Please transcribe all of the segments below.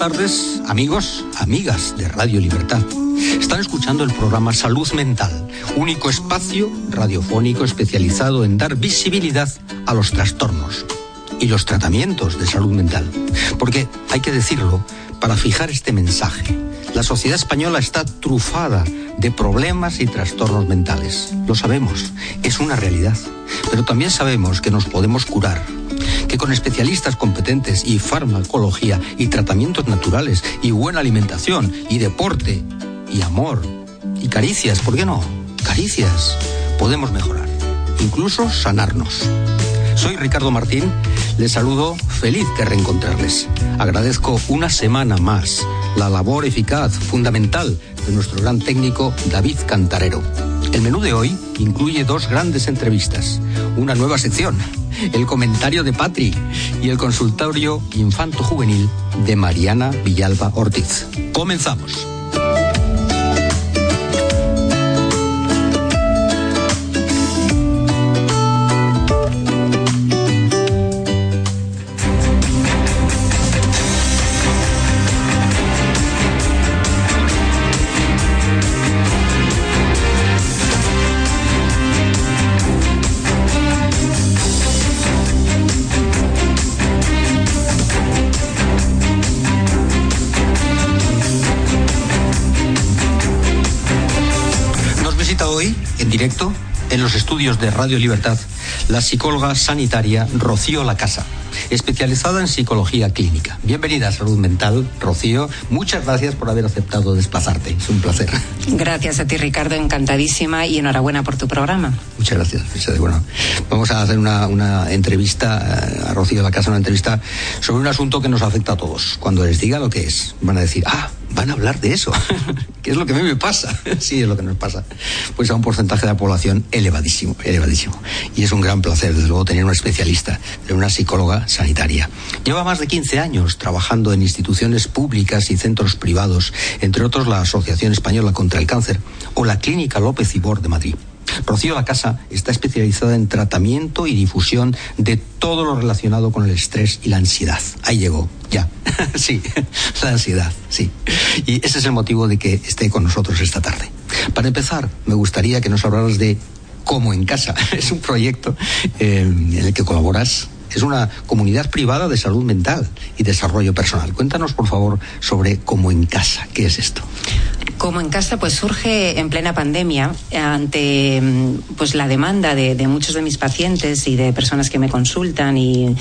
tardes, amigos, amigas de Radio Libertad. Están escuchando el programa Salud Mental, único espacio radiofónico especializado en dar visibilidad a los trastornos y los tratamientos de salud mental. Porque, hay que decirlo, para fijar este mensaje, la sociedad española está trufada de problemas y trastornos mentales. Lo sabemos, es una realidad. Pero también sabemos que nos podemos curar que con especialistas competentes y farmacología y tratamientos naturales y buena alimentación y deporte y amor y caricias, ¿por qué no? Caricias, podemos mejorar, incluso sanarnos. Soy Ricardo Martín, les saludo feliz de reencontrarles. Agradezco una semana más la labor eficaz, fundamental de nuestro gran técnico David Cantarero. El menú de hoy incluye dos grandes entrevistas, una nueva sección, el comentario de Patri y el consultorio infanto juvenil de Mariana Villalba Ortiz. Comenzamos. Directo en los estudios de Radio Libertad la psicóloga sanitaria Rocío Lacasa, especializada en psicología clínica. Bienvenida a Salud Mental, Rocío. Muchas gracias por haber aceptado desplazarte. Es un placer. Gracias a ti, Ricardo. Encantadísima y enhorabuena por tu programa. Muchas gracias. Bueno, vamos a hacer una, una entrevista eh, a Rocío Lacasa, una entrevista sobre un asunto que nos afecta a todos. Cuando les diga lo que es, van a decir, ah, van a hablar de eso. ¿Qué es lo que a mí me pasa? sí, es lo que nos pasa. Pues a un porcentaje de la población elevadísimo, elevadísimo. Y es un gran placer, desde luego, tener una especialista, una psicóloga sanitaria. Lleva más de 15 años trabajando en instituciones públicas y centros privados, entre otros la Asociación Española contra el Cáncer o la Clínica López Ibor de Madrid. Rocío La Casa está especializada en tratamiento y difusión de todo lo relacionado con el estrés y la ansiedad. Ahí llegó, ya. sí, la ansiedad, sí. Y ese es el motivo de que esté con nosotros esta tarde. Para empezar, me gustaría que nos hablaras de Como en Casa. Es un proyecto eh, en el que colaboras es una comunidad privada de salud mental y desarrollo personal. Cuéntanos, por favor, sobre Como en Casa. ¿Qué es esto? como en casa pues surge en plena pandemia ante mm, pues la demanda de, muchos de mis pacientes y de personas que me consultan y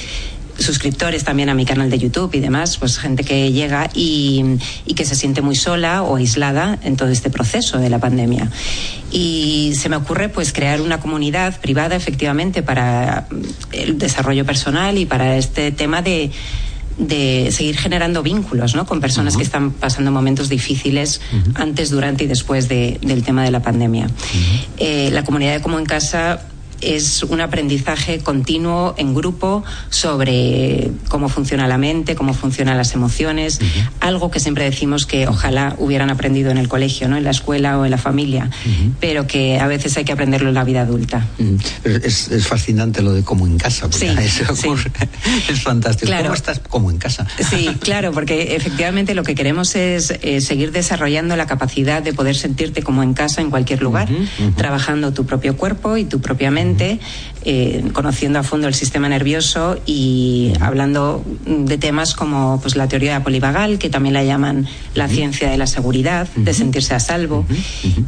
suscriptores también a mi canal de YouTube y demás, pues gente que llega y, y, que se siente muy sola o aislada en todo este proceso de la pandemia. Y se me ocurre pues crear una comunidad privada efectivamente para el desarrollo personal y para este tema de de seguir generando vínculos ¿no? con personas que están pasando momentos difíciles antes, durante y después del tema de la pandemia. Eh, la comunidad de Como en Casa es un aprendizaje continuo en grupo sobre cómo funciona la mente, cómo funcionan las emociones, algo que siempre decimos que ojalá hubieran aprendido en el colegio, ¿no? en la escuela o en la familia, pero que a veces hay que aprenderlo en la vida adulta. es, fascinante lo de cómo en casa, sí, es fantástico. ¿Cómo estás como en casa? Sí, claro, porque efectivamente lo que queremos es eh, seguir desarrollando la capacidad de poder sentirte como en casa en cualquier lugar, trabajando tu propio cuerpo y tu propia mente eh, conociendo a fondo el sistema nervioso y hablando de temas como pues, la teoría polivagal, que también la llaman la ciencia de la seguridad, de sentirse a salvo,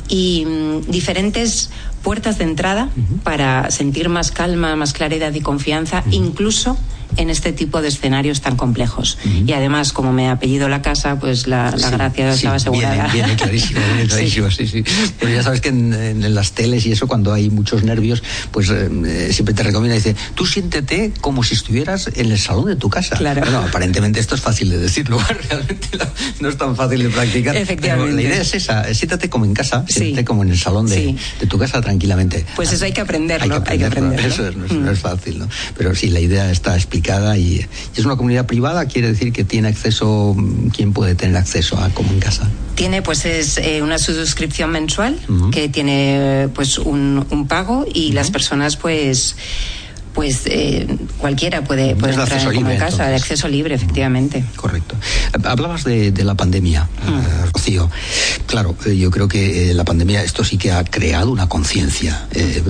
y mm, diferentes puertas de entrada para sentir más calma, más claridad y confianza, incluso en este tipo de escenarios tan complejos. Y además, como me ha apellido la casa, pues la, gracia estaba asegurada. Viene, clarísimo, viene clarísimo, sí. sí, Pero ya sabes que en, las teles y eso, cuando hay muchos nervios, pues eh, siempre te recomienda, dice, tú siéntete como si estuvieras en el salón de tu casa. Claro. Bueno, aparentemente esto es fácil de decirlo, realmente no, es tan fácil de practicar. Efectivamente. la idea es esa, siéntate como en casa, siéntate como en el salón de, tu casa tranquilamente. Pues eso hay que aprenderlo, hay que. Eso no es, mm. fácil, ¿no? Pero sí, la idea está explicada y, es una comunidad privada, quiere decir que tiene acceso, ¿quién puede tener acceso a como en casa? Tiene pues es eh, una suscripción mensual que tiene pues un, pago y las personas pues pues eh, cualquiera puede, puede entrar en libre, casa, de acceso libre, efectivamente. Correcto. Hablabas de, la pandemia, mm. Rocío. Claro, yo creo que la pandemia, esto sí que ha creado una conciencia,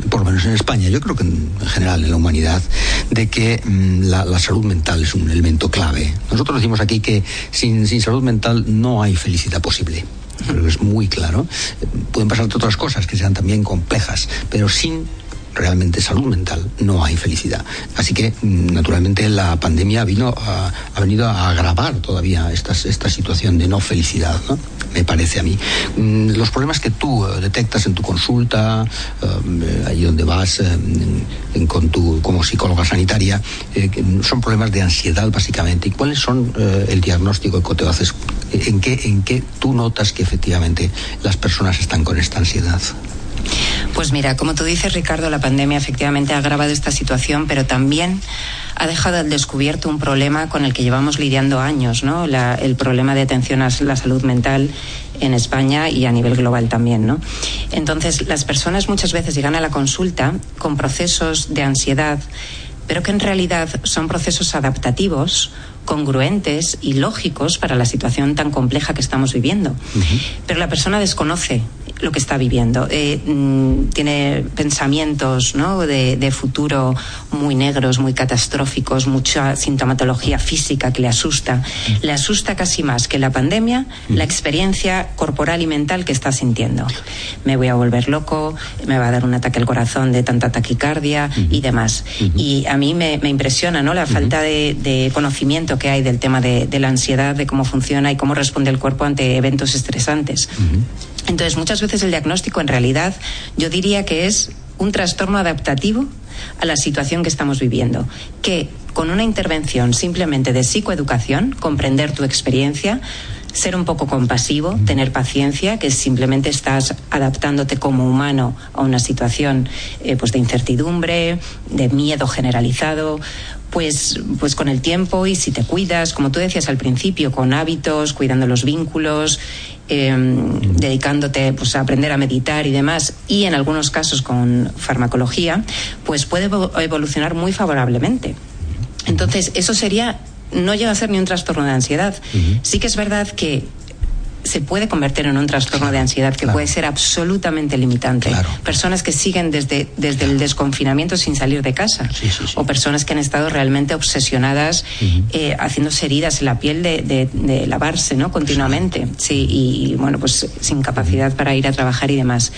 por lo menos en España, yo creo que en general en la humanidad, de que mm, la, salud mental es un elemento clave. Nosotros decimos aquí que sin, sin salud mental no hay felicidad posible es muy claro. Pueden pasarte otras cosas que sean también complejas, pero sin realmente salud mental no hay felicidad. Así que, mm, naturalmente, la pandemia vino ha venido a agravar todavía esta, esta situación de no felicidad, me parece a mí. Mm, los problemas que tú eh, detectas en tu consulta, eh, ahí donde vas eh, con tu, como psicóloga sanitaria, son problemas de ansiedad básicamente. ¿Y cuáles son el diagnóstico que te haces? ¿En qué, ¿En qué tú notas que efectivamente las personas están con esta ansiedad? Pues mira, como tú dices, Ricardo, la pandemia efectivamente ha agravado esta situación, pero también ha dejado al descubierto un problema con el que llevamos lidiando años, ¿no? el problema de atención a la salud mental en España y a nivel global también, ¿no? Entonces, las personas muchas veces llegan a la consulta con procesos de ansiedad, pero que en realidad son procesos adaptativos congruentes y lógicos para la situación tan compleja que estamos viviendo. Pero la persona desconoce lo que está viviendo. Eh, mm, tiene pensamientos ¿no? de, futuro muy negros, muy catastróficos, mucha sintomatología física que le asusta. Le asusta casi más que la pandemia, la experiencia corporal y mental que está sintiendo. Me voy a volver loco, me va a dar un ataque al corazón de tanta taquicardia y demás. Y a mí me, impresiona ¿no? la falta de, conocimiento que hay del tema de, de, la ansiedad, de cómo funciona y cómo responde el cuerpo ante eventos estresantes. Entonces, muchas veces el diagnóstico en realidad yo diría que es un trastorno adaptativo a la situación que estamos viviendo, que con una intervención simplemente de psicoeducación, comprender tu experiencia, ser un poco compasivo, tener paciencia, que simplemente estás adaptándote como humano a una situación eh, pues de incertidumbre, de miedo generalizado, pues, pues con el tiempo y si te cuidas, como tú decías al principio, con hábitos, cuidando los vínculos, em, dedicándote pues, a aprender a meditar y demás, y en algunos casos con farmacología, pues puede evolucionar muy favorablemente. Entonces, eso sería, no llega a ser ni un trastorno de ansiedad. Sí que es verdad que se puede convertir en un trastorno de ansiedad que puede ser absolutamente limitante. Personas que siguen desde, desde el desconfinamiento sin salir de casa. o personas que han estado realmente obsesionadas eh, haciéndose heridas en la piel de, de, lavarse ¿no? continuamente. Sí, y, bueno, pues sin capacidad para ir a trabajar y demás.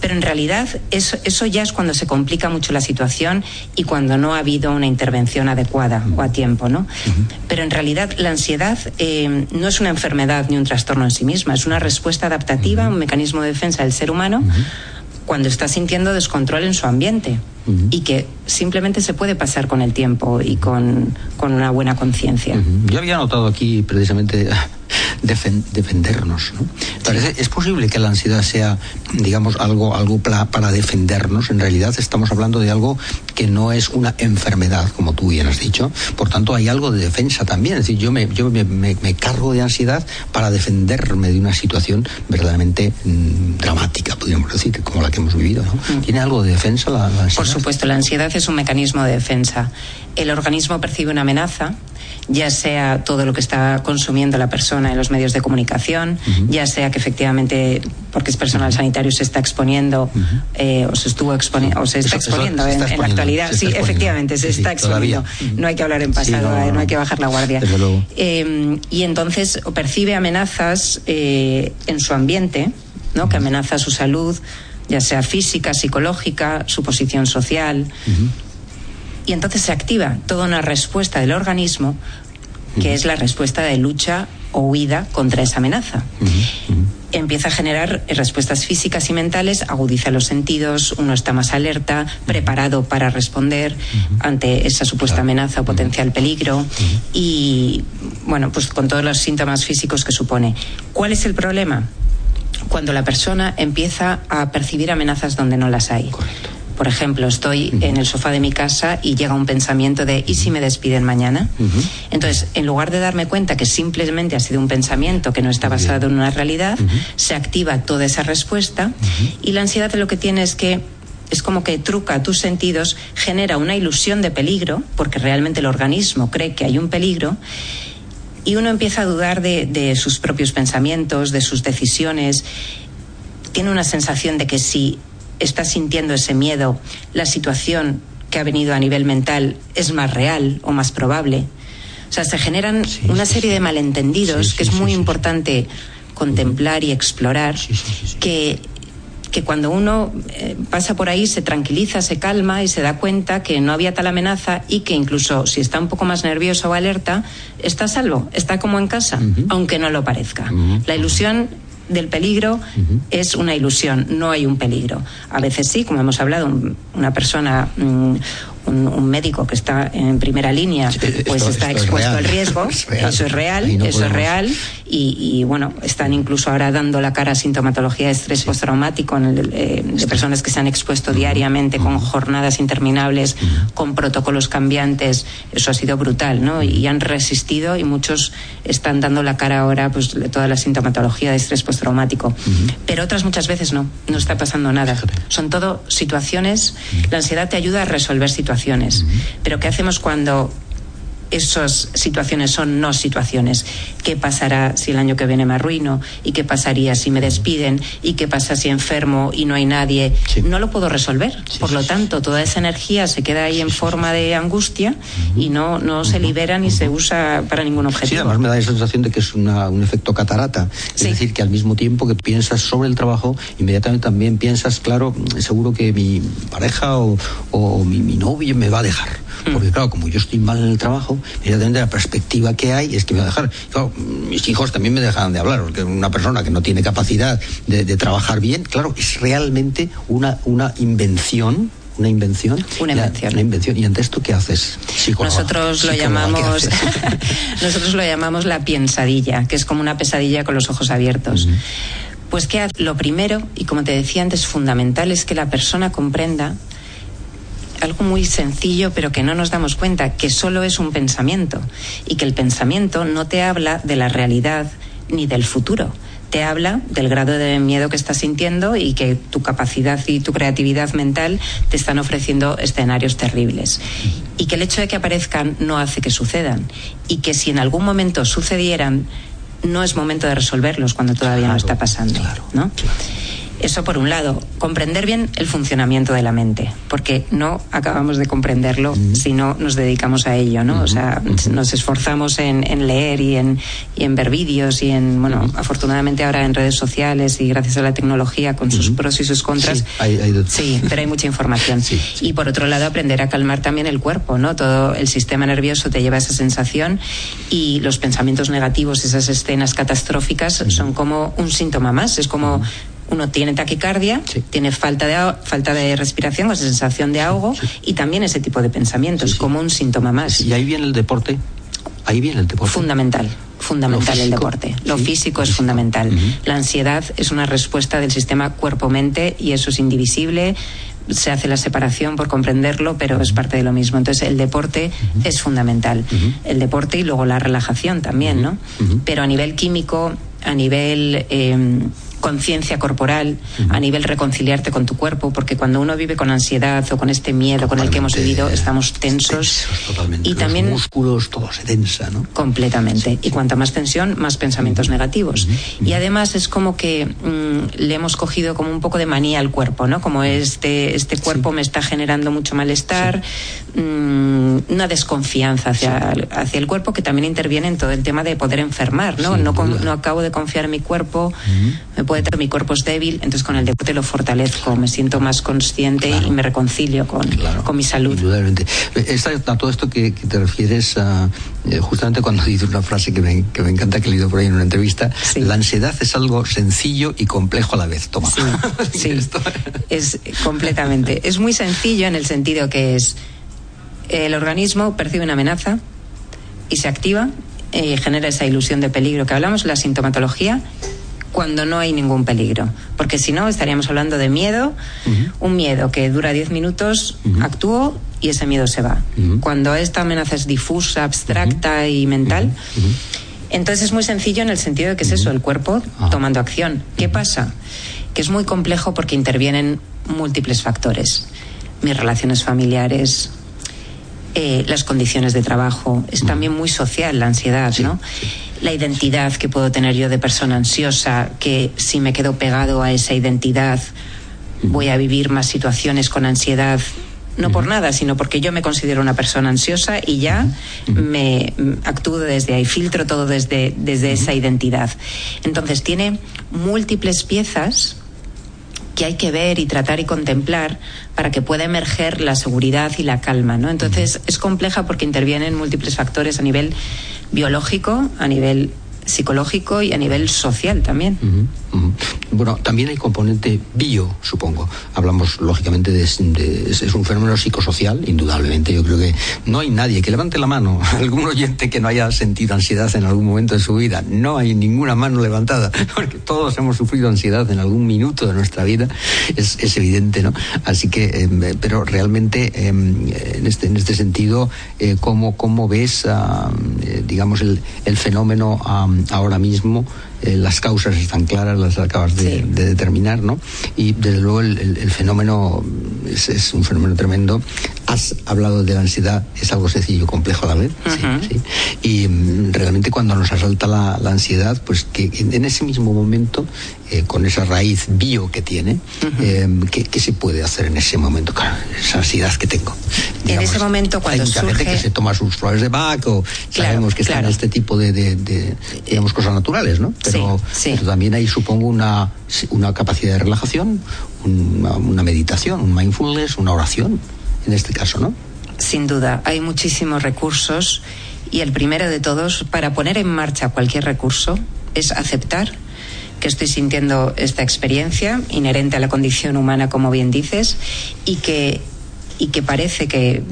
Pero en realidad eso, eso ya es cuando se complica mucho la situación y cuando no ha habido una intervención adecuada o a tiempo. ¿no? Pero en realidad la ansiedad eh, no es una enfermedad ni un trastorno en sí misma, es una respuesta adaptativa, un mecanismo de defensa del ser humano cuando está sintiendo descontrol en su ambiente y que simplemente se puede pasar con el tiempo y con, una buena conciencia. Yo había notado aquí precisamente defendernos. ¿Es posible que la ansiedad sea, digamos, algo, algo para defendernos? En realidad estamos hablando de algo que no es una enfermedad, como tú bien has dicho. Por tanto, hay algo de defensa también. Es decir, yo me, yo me, cargo de ansiedad para defenderme de una situación verdaderamente mm, dramática, podríamos decir, como la que hemos vivido. Mm. ¿Tiene algo de defensa la, la ansiedad? Por supuesto, la ansiedad es un mecanismo de defensa. El organismo percibe una amenaza ya sea todo lo que está consumiendo la persona en los medios de comunicación, ya sea que efectivamente, porque es personal sanitario, se está exponiendo eh, o se estuvo exponiendo, o se está exponiendo, en, la actualidad. Sí, efectivamente, se está exponiendo. No hay que hablar en pasado, eh, no, hay que bajar la guardia. Eh, y entonces percibe amenazas en su ambiente, ¿no? que amenaza su salud, ya sea física, psicológica, su posición social y entonces se activa toda una respuesta del organismo que es la respuesta de lucha o huida contra esa amenaza. Empieza a generar respuestas físicas y mentales, agudiza los sentidos, uno está más alerta, preparado para responder ante esa supuesta amenaza o potencial peligro y, bueno, pues con todos los síntomas físicos que supone. ¿Cuál es el problema? Cuando la persona empieza a percibir amenazas donde no las hay. Correcto por ejemplo, estoy en el sofá de mi casa y llega un pensamiento de ¿y si me despiden mañana? Entonces, en lugar de darme cuenta que simplemente ha sido un pensamiento que no está basado en una realidad, se activa toda esa respuesta y la ansiedad lo que tiene es que es como que truca tus sentidos, genera una ilusión de peligro, porque realmente el organismo cree que hay un peligro, y uno empieza a dudar de, de sus propios pensamientos, de sus decisiones. Tiene una sensación de que si está sintiendo ese miedo, la situación que ha venido a nivel mental es más real o más probable. O sea, se generan Sí, una sí, serie sí. de malentendidos que es muy importante contemplar y explorar, que que cuando uno eh, pasa por ahí se tranquiliza, se calma y se da cuenta que no había tal amenaza y que incluso si está un poco más nervioso o alerta, está a salvo, está como en casa, aunque no lo parezca. La ilusión del peligro es una ilusión, no hay un peligro. A veces sí, como hemos hablado, un- una persona, mm, un, un médico que está en primera línea, Sí, pues esto- está esto es expuesto real. al riesgo, Es eso es real, no eso es podemos- real y, y, bueno, están incluso ahora dando la cara a sintomatología de estrés postraumático en el- eh, de personas que se han expuesto diariamente con jornadas interminables, con protocolos cambiantes. Eso ha sido brutal, ¿no? Y han resistido y muchos están dando la cara ahora pues de toda la sintomatología de estrés postraumático. Pero otras muchas veces no, no está pasando nada. Son todo situaciones. La ansiedad te ayuda a resolver situaciones. Pero ¿qué hacemos cuando esas situaciones son no situaciones. ¿Qué pasará si el año que viene me arruino? ¿Y qué pasaría si me despiden? ¿Y qué pasa si enfermo y no hay nadie? Sí. No lo puedo resolver. Sí, Por sí, lo sí. tanto, toda esa energía se queda ahí en forma de angustia y no, no se libera ni se usa para ningún Sí, objetivo. además me da la sensación de que es una- un efecto catarata. Es Sí. decir, que al mismo tiempo que piensas sobre el trabajo, inmediatamente también piensas, claro, seguro que mi pareja o, o mi, mi novio me va a dejar. Mm. Porque claro, como yo estoy mal en el trabajo, inmediatamente la perspectiva que hay es que me va a dejar. Claro, mis hijos también me dejan de hablar, porque una persona que no tiene capacidad de, de trabajar bien, claro, es realmente una, una invención. Una invención. Una invención. Una invención. ¿Y ante esto qué haces? Psicóloga. Nosotros lo Psicóloga, ¿qué llamamos nosotros lo llamamos la piensadilla, que es como una pesadilla con los ojos abiertos. Pues que lo primero, y como te decía antes, fundamental es que la persona comprenda algo muy sencillo, pero que no nos damos cuenta, que solo es un pensamiento y que el pensamiento no te habla de la realidad ni del futuro. Te habla del grado de miedo que estás sintiendo y que tu capacidad y tu creatividad mental te están ofreciendo escenarios terribles. Y que el hecho de que aparezcan no hace que sucedan. Y que si en algún momento sucedieran, no es momento de resolverlos cuando todavía no está pasando. claro, ¿no? claro. Eso por un lado, comprender bien el funcionamiento de la mente, porque no acabamos de comprenderlo si no nos dedicamos a ello, ¿no? O sea, nos esforzamos en, en leer y en, y en ver vídeos y en, bueno, afortunadamente ahora en redes sociales y gracias a la tecnología con sus pros y sus contras. Sí, hay- hay. Sí, pero hay mucha información. Sí, Y por otro lado, aprender a calmar también el cuerpo, ¿no? Todo el sistema nervioso te lleva a esa sensación y los pensamientos negativos, esas escenas catastróficas, son como un síntoma más. Es como uno tiene taquicardia, Sí. tiene falta de, falta de respiración o sensación de ahogo y también ese tipo de pensamientos, Sí, como un síntoma más. Y ahí viene el deporte. Ahí viene el deporte. Fundamental, fundamental el deporte. Lo sí, físico es físico. fundamental. La ansiedad es una respuesta del sistema cuerpo-mente y eso es indivisible. Se hace la separación por comprenderlo, pero es parte de lo mismo. Entonces, el deporte es fundamental. El deporte y luego la relajación también, ¿no? Pero a nivel químico, a nivel eh, conciencia corporal, a nivel reconciliarte con tu cuerpo, porque cuando uno vive con ansiedad o con este miedo con el que hemos vivido, estamos tensos. tensos totalmente. Y Los también músculos, todo se tensa, ¿no? Completamente. Y cuanta más tensión, más pensamientos negativos. Y además es como que mm, le hemos cogido como un poco de manía al cuerpo, ¿no? Como este, este cuerpo me está generando mucho malestar, mm, una desconfianza hacia, hacia el cuerpo que también interviene en todo el tema de poder enfermar, ¿no? No, no acabo de confiar en mi cuerpo, me puede tener, mi cuerpo es débil, entonces con el deporte lo fortalezco, me siento más consciente Claro. y me reconcilio con, Claro, con mi salud. Indudablemente. Esta- a todo esto que, que te refieres a, eh, justamente cuando dices una frase que me, que me encanta, que he leído por ahí en una entrevista, Sí. la ansiedad es algo sencillo y complejo a la vez. Toma. Sí, es completamente. Es muy sencillo en el sentido que es el organismo percibe una amenaza y se activa, eh, genera esa ilusión de peligro que hablamos, la sintomatología, cuando no hay ningún peligro. Porque si no, estaríamos hablando de miedo, un miedo que dura 10 minutos, actúo y ese miedo se va. Cuando esta amenaza es difusa, abstracta y mental, entonces es muy sencillo en el sentido de que es eso, el cuerpo tomando acción. ¿Qué pasa? que es muy complejo porque intervienen múltiples factores. Mis relaciones familiares, eh, las condiciones de trabajo, es también muy social la ansiedad, ¿no? La identidad que puedo tener yo de persona ansiosa, que si me quedo pegado a esa identidad voy a vivir más situaciones con ansiedad no por nada, sino porque yo me considero una persona ansiosa y ya me actúo desde ahí, filtro todo desde, desde esa identidad. Entonces tiene múltiples piezas que hay que ver y tratar y contemplar para que pueda emerger la seguridad y la calma, ¿no? Entonces es compleja porque intervienen múltiples factores a nivel biológico, a nivel psicológico y a nivel social también. Bueno, también hay componente bio, supongo. Hablamos, lógicamente, de, es, un fenómeno psicosocial, indudablemente. Yo creo que no hay nadie que levante la mano, algún oyente que no haya sentido ansiedad en algún momento de su vida. No hay ninguna mano levantada, porque todos hemos sufrido ansiedad en algún minuto de nuestra vida. Es, es evidente, ¿no? Así que, em, pero realmente, em, en, este, en este sentido, eh, ¿cómo, ¿cómo, ves, eh, digamos, el, el fenómeno ahora mismo? Eh, las causas están claras, las acabas de, determinar, ¿no? Y desde luego el, fenómeno es, un fenómeno tremendo. Has hablado de la ansiedad, es algo sencillo y complejo a la vez. sí, Y mm, realmente cuando nos asalta la, ansiedad, pues que en, ese mismo momento, eh, con esa raíz bio que tiene, eh, ¿qué, se puede hacer en ese momento? Claro, esa ansiedad que tengo. en ese momento cuando hay mucha gente que se toma sus flores de Bach o sabemos que están este tipo de, de, digamos, cosas naturales, ¿no? Pero, también hay, supongo, una, una capacidad de relajación, una, meditación, un mindfulness, una oración, en este caso, ¿no? Sin duda, hay muchísimos recursos y el primero de todos, para poner en marcha cualquier recurso, es aceptar que estoy sintiendo esta experiencia inherente a la condición humana, como bien dices, y que, y que parece que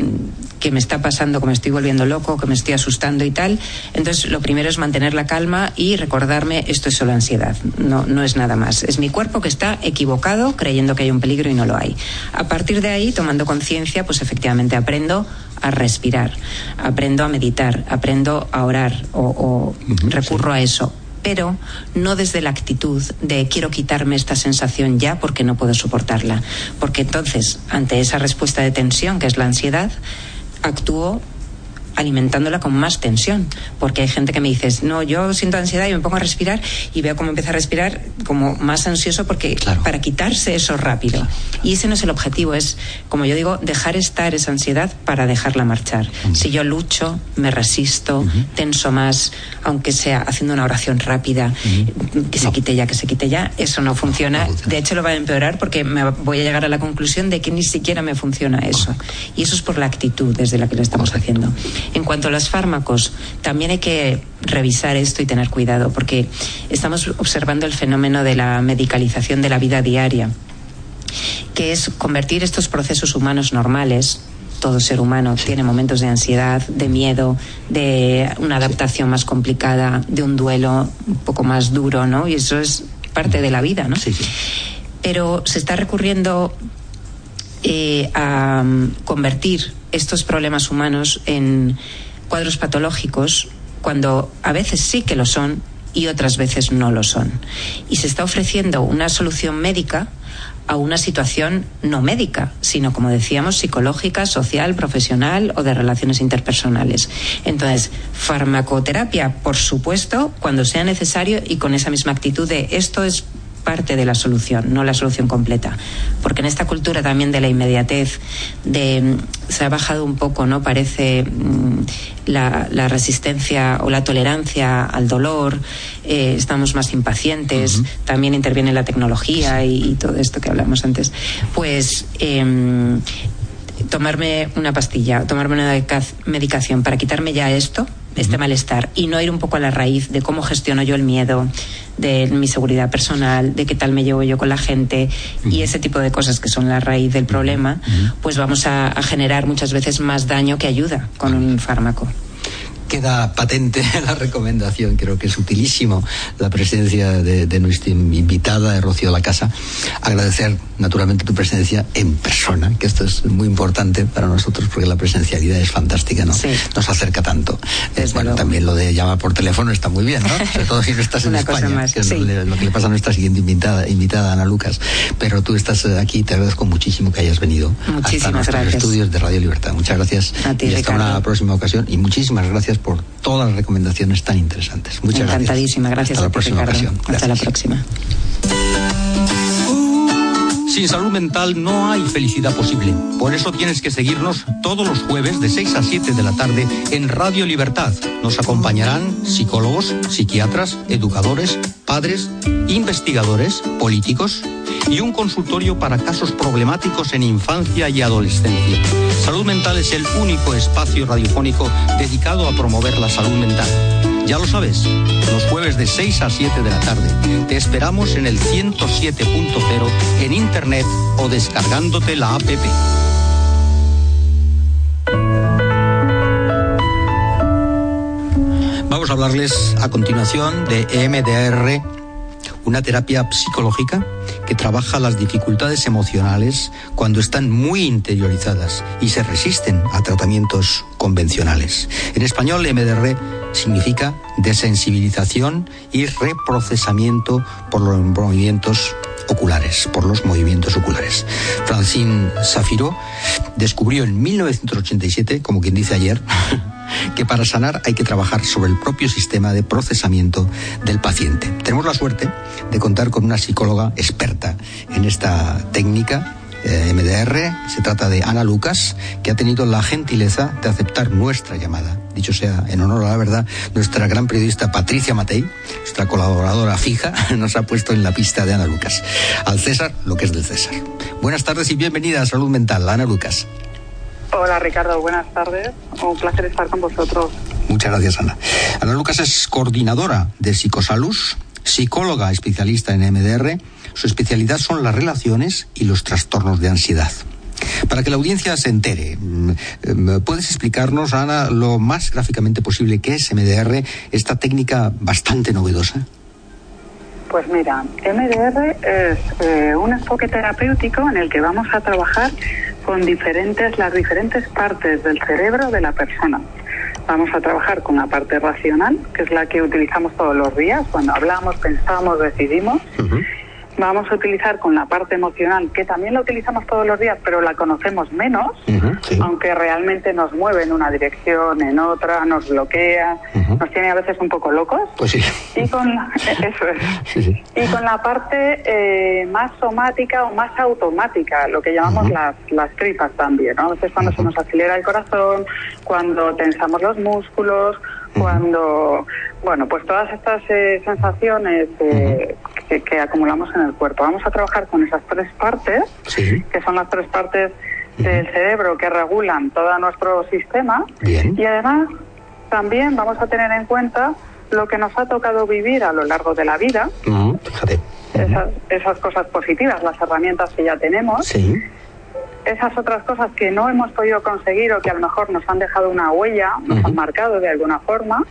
que me está pasando, que me estoy volviendo loco, que me estoy asustando y tal. Entonces, lo primero es mantener la calma y recordarme, esto es solo ansiedad, no, no es nada más. Es mi cuerpo que está equivocado creyendo que hay un peligro y no lo hay. A partir de ahí, tomando conciencia, pues efectivamente aprendo a respirar, aprendo a meditar, aprendo a orar o, recurro a eso pero no desde la actitud de quiero quitarme esta sensación ya porque no puedo soportarla. Porque entonces, ante esa respuesta de tensión, que es la ansiedad, actuó alimentándola con más tensión, porque hay gente que me dice, no, yo siento ansiedad y me pongo a respirar y veo cómo empieza a respirar como más ansioso porque para quitarse eso rápido. Y ese no es el objetivo, es, como yo digo, dejar estar esa ansiedad para dejarla marchar. Si yo lucho, me resisto, tenso más, aunque sea haciendo una oración rápida, que se quite ya, que se quite ya, eso no funciona. De hecho, lo va a empeorar porque me voy a llegar a la conclusión de que ni siquiera me funciona eso. Y eso es por la actitud desde la que lo estamos haciendo. En cuanto a los fármacos, también hay que revisar esto y tener cuidado, porque estamos observando el fenómeno de la medicalización de la vida diaria, que es convertir estos procesos humanos normales todo ser humano tiene momentos de ansiedad, de miedo, de una adaptación más complicada, de un duelo un poco más duro, ¿no? Y eso es parte de la vida, ¿no? Sí, Pero se está recurriendo eh, a mm, convertir estos problemas humanos en cuadros patológicos cuando a veces sí que lo son y otras veces no lo son. Y se está ofreciendo una solución médica a una situación no médica, sino, como decíamos, psicológica, social, profesional o de relaciones interpersonales. Entonces, farmacoterapia, por supuesto, cuando sea necesario y con esa misma actitud de esto es parte de la solución, no la solución completa. Porque en esta cultura también de la inmediatez, de, se ha bajado un poco, ¿no? Parece mm, la, resistencia o la tolerancia al dolor, eh, estamos más impacientes, también interviene la tecnología y, todo esto que hablamos antes. Pues. Em, tomarme una pastilla, tomarme una medicación para quitarme ya esto, este malestar, y no ir un poco a la raíz de cómo gestiono yo el miedo, de mi seguridad personal, de qué tal me llevo yo con la gente y ese tipo de cosas que son la raíz del problema, pues vamos a, generar muchas veces más daño que ayuda con un fármaco. Queda patente la recomendación. Creo que es utilísimo la presencia de, nuestra invitada, Rocío La Casa. Agradecer naturalmente tu presencia en persona, que esto es muy importante para nosotros porque la presencialidad es fantástica, ¿no? Nos acerca tanto. Eh, bueno, también lo de llamar por teléfono está muy bien, ¿no? Sobre todo si no estás en España, que es lo, que le pasa a nuestra siguiente invitada, invitada, Ana Lucas. Pero tú estás aquí, te agradezco muchísimo que hayas venido hasta nuestros estudios de Radio Libertad. Muchas gracias. y hasta una próxima ocasión. Y muchísimas gracias por todas las recomendaciones tan interesantes. Muchas Encantadísima, gracias. Hasta la próxima ocasión. Hasta la próxima. Sin salud mental no hay felicidad posible. Por eso tienes que seguirnos todos los jueves de 6 a 7 de la tarde en Radio Libertad. Nos acompañarán psicólogos, psiquiatras, educadores, padres, investigadores, políticos y un consultorio para casos problemáticos en infancia y adolescencia. Salud Mental es el único espacio radiofónico dedicado a promover la salud mental. Ya lo sabes, los jueves de 6 a 7 de la tarde. Te esperamos en el 107.0 en internet o descargándote la app. Vamos a hablarles a continuación de EMDR, una terapia psicológica que trabaja las dificultades emocionales cuando están muy interiorizadas y se resisten a tratamientos convencionales. En español, MDR significa desensibilización y reprocesamiento por los movimientos oculares, por los movimientos oculares. Francine Safiro descubrió en 1987, como quien dice ayer, que para sanar hay que trabajar sobre el propio sistema de procesamiento del paciente. Tenemos la suerte de contar con una psicóloga experta en esta técnica. Eh, MDR, se trata de Ana Lucas, que ha tenido la gentileza de aceptar nuestra llamada. Dicho sea, en honor a la verdad, nuestra gran periodista Patricia Matei, nuestra colaboradora fija, nos ha puesto en la pista de Ana Lucas. Al César, lo que es del César. Buenas tardes y bienvenida a Salud Mental, Ana Lucas. Hola Ricardo, buenas tardes. Un placer estar con vosotros. Muchas gracias, Ana. Ana Lucas es coordinadora de Psicosalus, psicóloga especialista en MDR. Su especialidad son las relaciones y los trastornos de ansiedad. Para que la audiencia se entere, mm, mm, ¿puedes explicarnos, Ana, lo más gráficamente posible qué es MDR, esta técnica bastante novedosa? Pues mira, MDR es eh, un enfoque terapéutico en el que vamos a trabajar con diferentes, las diferentes partes del cerebro de la persona. Vamos a trabajar con la parte racional, que es la que utilizamos todos los días, cuando hablamos, pensamos, decidimos vamos a utilizar con la parte emocional, que también la utilizamos todos los días, pero la conocemos menos, aunque realmente nos mueve en una dirección, en otra, nos bloquea, nos tiene a veces un poco locos. Pues sí. Y con, eso es. Y con la parte eh, más somática o más automática, lo que llamamos las, las tripas también, ¿no? A veces cuando se nos acelera el corazón, cuando tensamos los músculos, cuando, bueno, pues todas estas eh, sensaciones que, acumulamos en el cuerpo. Vamos a trabajar con esas tres partes, que son las tres partes del cerebro que regulan todo nuestro sistema. Y además también vamos a tener en cuenta lo que nos ha tocado vivir a lo largo de la vida. Esas, esas cosas positivas, las herramientas que ya tenemos. Sí esas otras cosas que no hemos podido conseguir o que a lo mejor nos han dejado una huella, nos han marcado de alguna forma,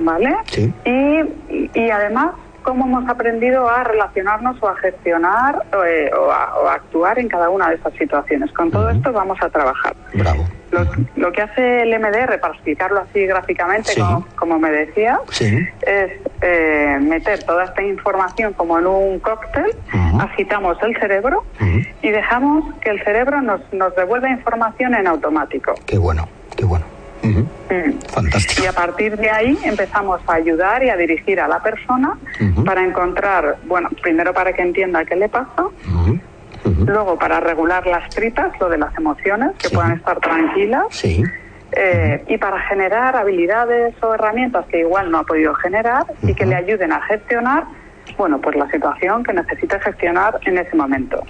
¿vale? Y, y, además, cómo hemos aprendido a relacionarnos o a gestionar eh, o, a, actuar en cada una de esas situaciones. Con todo esto vamos a trabajar. Bravo. Lo, que hace el MDR, para explicarlo así gráficamente, como, me decía, es eh, meter toda esta información como en un cóctel, agitamos el cerebro y dejamos que el cerebro nos, nos devuelva información en automático. Qué bueno, qué bueno. Mm. Fantástico. Y a partir de ahí empezamos a ayudar y a dirigir a la persona para encontrar, bueno, primero para que entienda qué le pasa, Luego, para regular las tripas, lo de las emociones, que puedan estar tranquilas. Sí. Eh, y para generar habilidades o herramientas que igual no ha podido generar y que le ayuden a gestionar, bueno, pues la situación que necesita gestionar en ese momento.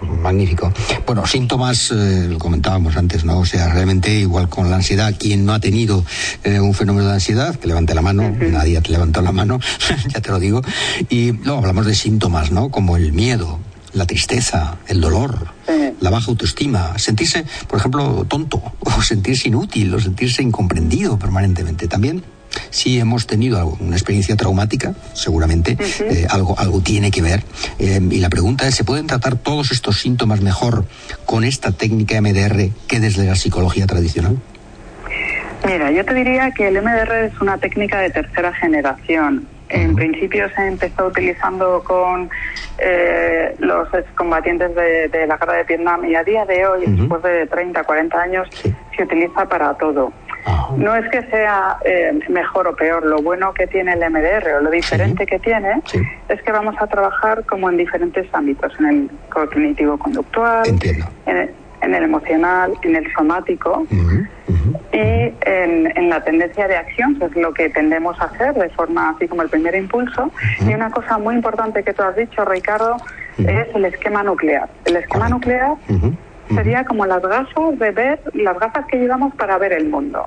Magnífico. Bueno, síntomas, eh, lo comentábamos antes, ¿no? O sea, realmente igual con la ansiedad, quien no ha tenido eh, un fenómeno de ansiedad, que levante la mano, nadie te levantó la mano, ya te lo digo. Y luego hablamos de síntomas, ¿no? Como el miedo, la tristeza, el dolor, la baja autoestima, sentirse, por ejemplo, tonto, o sentirse inútil, o sentirse incomprendido permanentemente. También si hemos tenido una experiencia traumática, seguramente eh, algo, algo tiene que ver. Eh, y la pregunta es, ¿se pueden tratar todos estos síntomas mejor con esta técnica MDR que desde la psicología tradicional? Mira, yo te diría que el MDR es una técnica de tercera generación. En principio se empezó utilizando con eh, los excombatientes de, de, la guerra de Vietnam y a día de hoy, después de 30, 40 años, se utiliza para todo. No es que sea eh, mejor o peor, lo bueno que tiene el MDR o lo diferente que tiene es que vamos a trabajar como en diferentes ámbitos, en el cognitivo-conductual, en, el emocional, en el somático y en, la tendencia de acción, que es lo que tendemos a hacer de forma así como el primer impulso. Y una cosa muy importante que tú has dicho, Ricardo, es el esquema nuclear. El esquema nuclear sería como las gafas de ver, las gafas que llevamos para ver el mundo.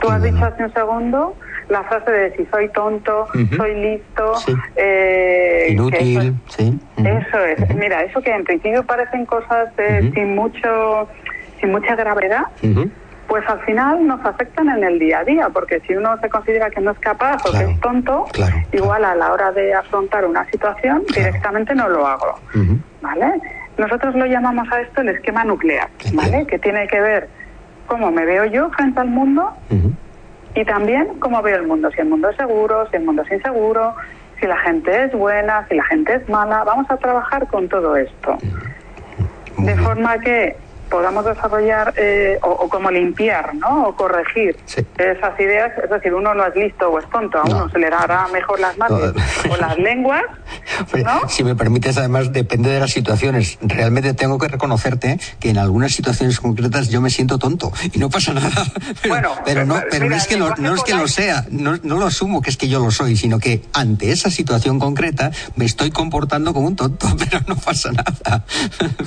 Tú has dicho hace un segundo la frase de si soy tonto, soy listo, eh, inútil, eso, sí. Eso es. Mira, eso que en principio parecen cosas sin mucho, sin mucha gravedad. Pues al final nos afectan en el día a día, porque si uno se considera que no es capaz o que es tonto, igual a la hora de afrontar una situación directamente no lo hago. ¿Vale? Nosotros lo llamamos a esto el esquema nuclear, ¿vale? Que tiene que ver cómo me veo yo frente al mundo y también cómo veo el mundo, si el mundo es seguro, si el mundo es inseguro, si la gente es buena, si la gente es mala. Vamos a trabajar con todo esto. De forma que podamos desarrollar eh, o, como limpiar, ¿no? O corregir esas ideas. Es decir, uno no es listo o es tonto, a uno se le dará mejor las manos o las lenguas. ¿no? Si me permites, además, depende de las situaciones. Realmente tengo que reconocerte que en algunas situaciones concretas yo me siento tonto y no pasa nada. Pero, bueno, pero no, pero no es que lo, no es que lo sea, no, no lo asumo que es que yo lo soy, sino que ante esa situación concreta me estoy comportando como un tonto, pero no pasa nada.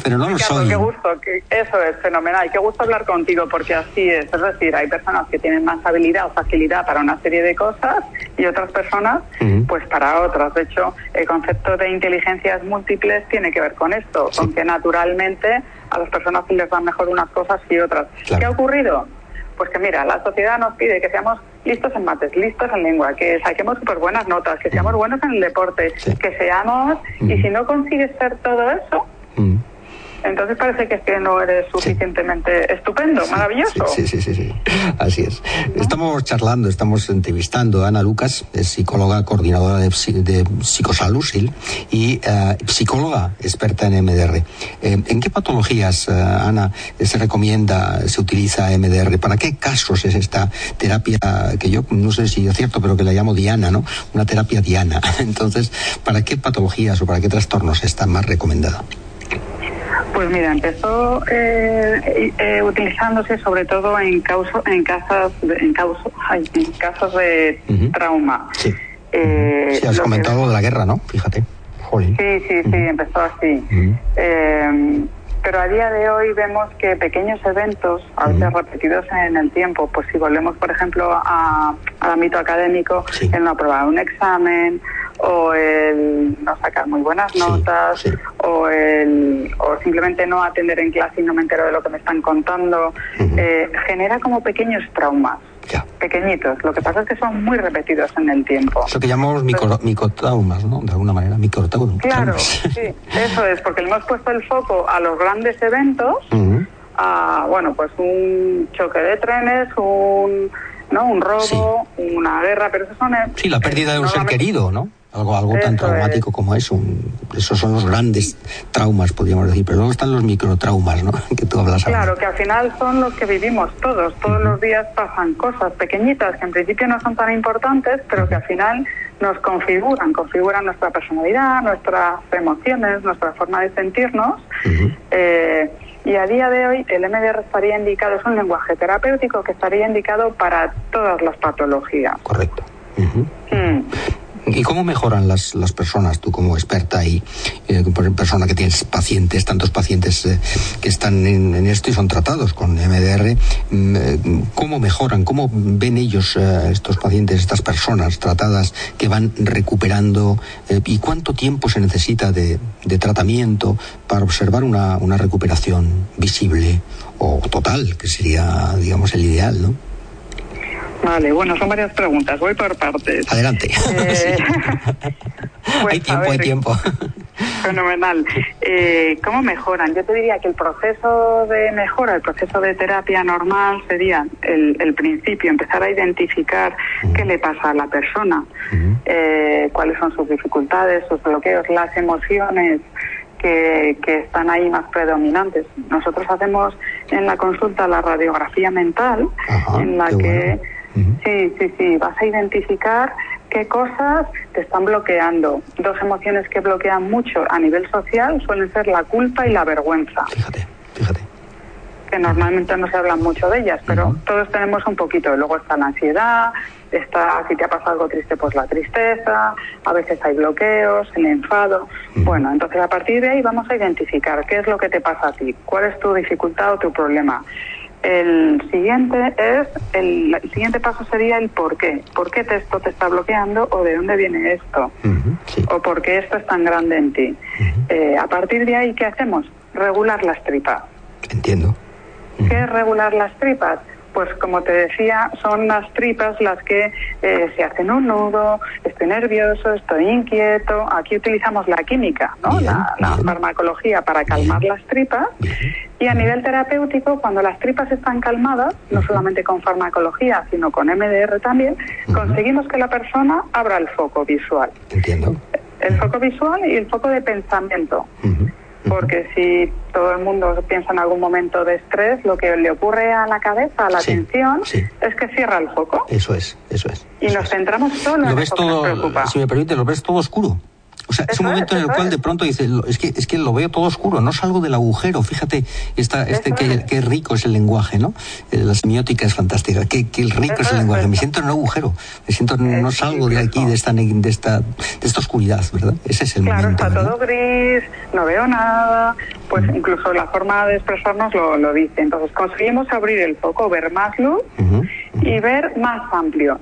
pero no lo soy. Qué gusto, que eso es fenomenal. Qué gusto hablar contigo porque así es. Es decir, hay personas que tienen más habilidad o facilidad para una serie de cosas y otras personas, pues para otras. De hecho, el concepto de inteligencias múltiples tiene que ver con esto, aunque naturalmente a las personas les van mejor unas cosas y otras. ¿Qué ha ocurrido? Pues que mira, la sociedad nos pide que seamos listos en mates, listos en lengua, que saquemos súper buenas notas, que seamos buenos en el deporte, que seamos, y si no consigues ser todo eso, entonces parece que es que no eres suficientemente estupendo, maravilloso. Sí, sí, sí, sí, así es. Estamos charlando, estamos entrevistando a Ana Lucas, es psicóloga coordinadora de, de Psicosalusil y eh, psicóloga experta en MDR. Eh, ¿En qué patologías, eh, Ana, se recomienda, se utiliza MDR? ¿Para qué casos es esta terapia que yo no sé si es cierto, pero que la llamo Diana, ¿no? Una terapia Diana. Entonces, ¿para qué patologías o para qué trastornos está más recomendada? Pues mira, empezó eh, eh, utilizándose sobre todo en, causo, en, casas, en, causo, en casos de trauma. Sí. Eh, sí, has comentado de la guerra, ¿no? Fíjate. Sí, sí, sí, empezó así. pero a día de hoy vemos que pequeños eventos, a veces repetidos en el tiempo, pues si volvemos, por ejemplo, a, al ámbito académico, el no aprobar un examen o el no sacar muy buenas notas o el o simplemente no atender en clase y no me entero de lo que me están contando. Eh, genera como pequeños traumas pequeñitos. Lo que pasa es que son muy repetidos en el tiempo. Eso que llamamos micro, microtraumas no de alguna manera microtraumas. Claro sí eso es porque le hemos puesto el foco a los grandes eventos a bueno pues un choque de trenes un no un robo una guerra pero eso son sí la pérdida de un ser querido no algo, algo tan traumático como eso. esos son los grandes traumas, podríamos decir, pero luego están los microtraumas, ¿no? que tú hablas Claro, que al final son los que vivimos todos. Todos los días pasan cosas pequeñitas que en principio no son tan importantes, pero que al final nos configuran, configuran nuestra personalidad, nuestras emociones, nuestra forma de sentirnos. Eh, y a día de hoy el MDR estaría indicado, es un lenguaje terapéutico que estaría indicado para todas las patologías. Correcto. ¿Y cómo mejoran las, las personas, tú como experta y eh, persona que tienes pacientes, tantos pacientes eh, que están en, esto y son tratados con MDR, mm, eh, cómo mejoran, cómo ven ellos, estos pacientes, estas personas tratadas que van recuperando y cuánto tiempo se necesita de, de tratamiento para observar una, una recuperación visible o total, que sería, digamos, el ideal, ¿no? Vale, bueno, son varias preguntas. Voy por partes. Adelante. Eh, pues, hay tiempo, hay tiempo. Fenomenal. Eh, ¿Cómo mejoran? Yo te diría que el proceso de mejora, el proceso de terapia normal sería el, principio, empezar a identificar qué le pasa a la persona, eh, cuáles son sus dificultades, sus bloqueos, las emociones que, están ahí más predominantes. Nosotros hacemos en la consulta la radiografía mental, en la que Sí, sí, sí, vas a identificar qué cosas te están bloqueando. Dos emociones que bloquean mucho a nivel social suelen ser la culpa y la vergüenza. Fíjate, fíjate. Que normalmente no se habla mucho de ellas, pero todos tenemos un poquito. Luego está la ansiedad, está, si te ha pasado algo triste, pues la tristeza, a veces hay bloqueos, el enfado. Bueno, entonces a partir de ahí vamos a identificar qué es lo que te pasa a ti, cuál es tu dificultad o tu problema. El siguiente es el, siguiente paso sería el por qué. ¿Por qué esto te está bloqueando o de dónde viene esto? O por qué esto es tan grande en ti. Eh, a partir de ahí, ¿qué hacemos? Regular las tripas. Entiendo. ¿Qué es regular las tripas? Pues como te decía, son las tripas las que eh, se hacen un nudo, estoy nervioso, estoy inquieto. Aquí utilizamos la química, ¿no? la, farmacología para calmar las tripas. Y a nivel terapéutico, cuando las tripas están calmadas, no solamente con farmacología, sino con MDR también, conseguimos que la persona abra el foco visual. Entiendo. El foco visual y el foco de pensamiento porque si todo el mundo piensa en algún momento de estrés, lo que le ocurre a la cabeza, a la atención, es que cierra el foco. Eso es, eso es. Y nos centramos solo en eso todo, Si me permite, lo ves todo oscuro. O sea, es un momento en el cual de pronto dice, es que, es que lo veo todo oscuro, no salgo del agujero. Fíjate, esta, este qué, rico es el lenguaje, ¿no? Eh, la semiótica es fantástica, qué, qué rico es el lenguaje. Me siento en un agujero, me siento, no salgo de aquí, de esta, de esta, de esta oscuridad, ¿verdad? Ese es el momento. Claro, está todo gris, no veo nada, pues incluso la forma de expresarnos lo, lo dice. Entonces conseguimos abrir el foco, ver más luz y ver más amplio.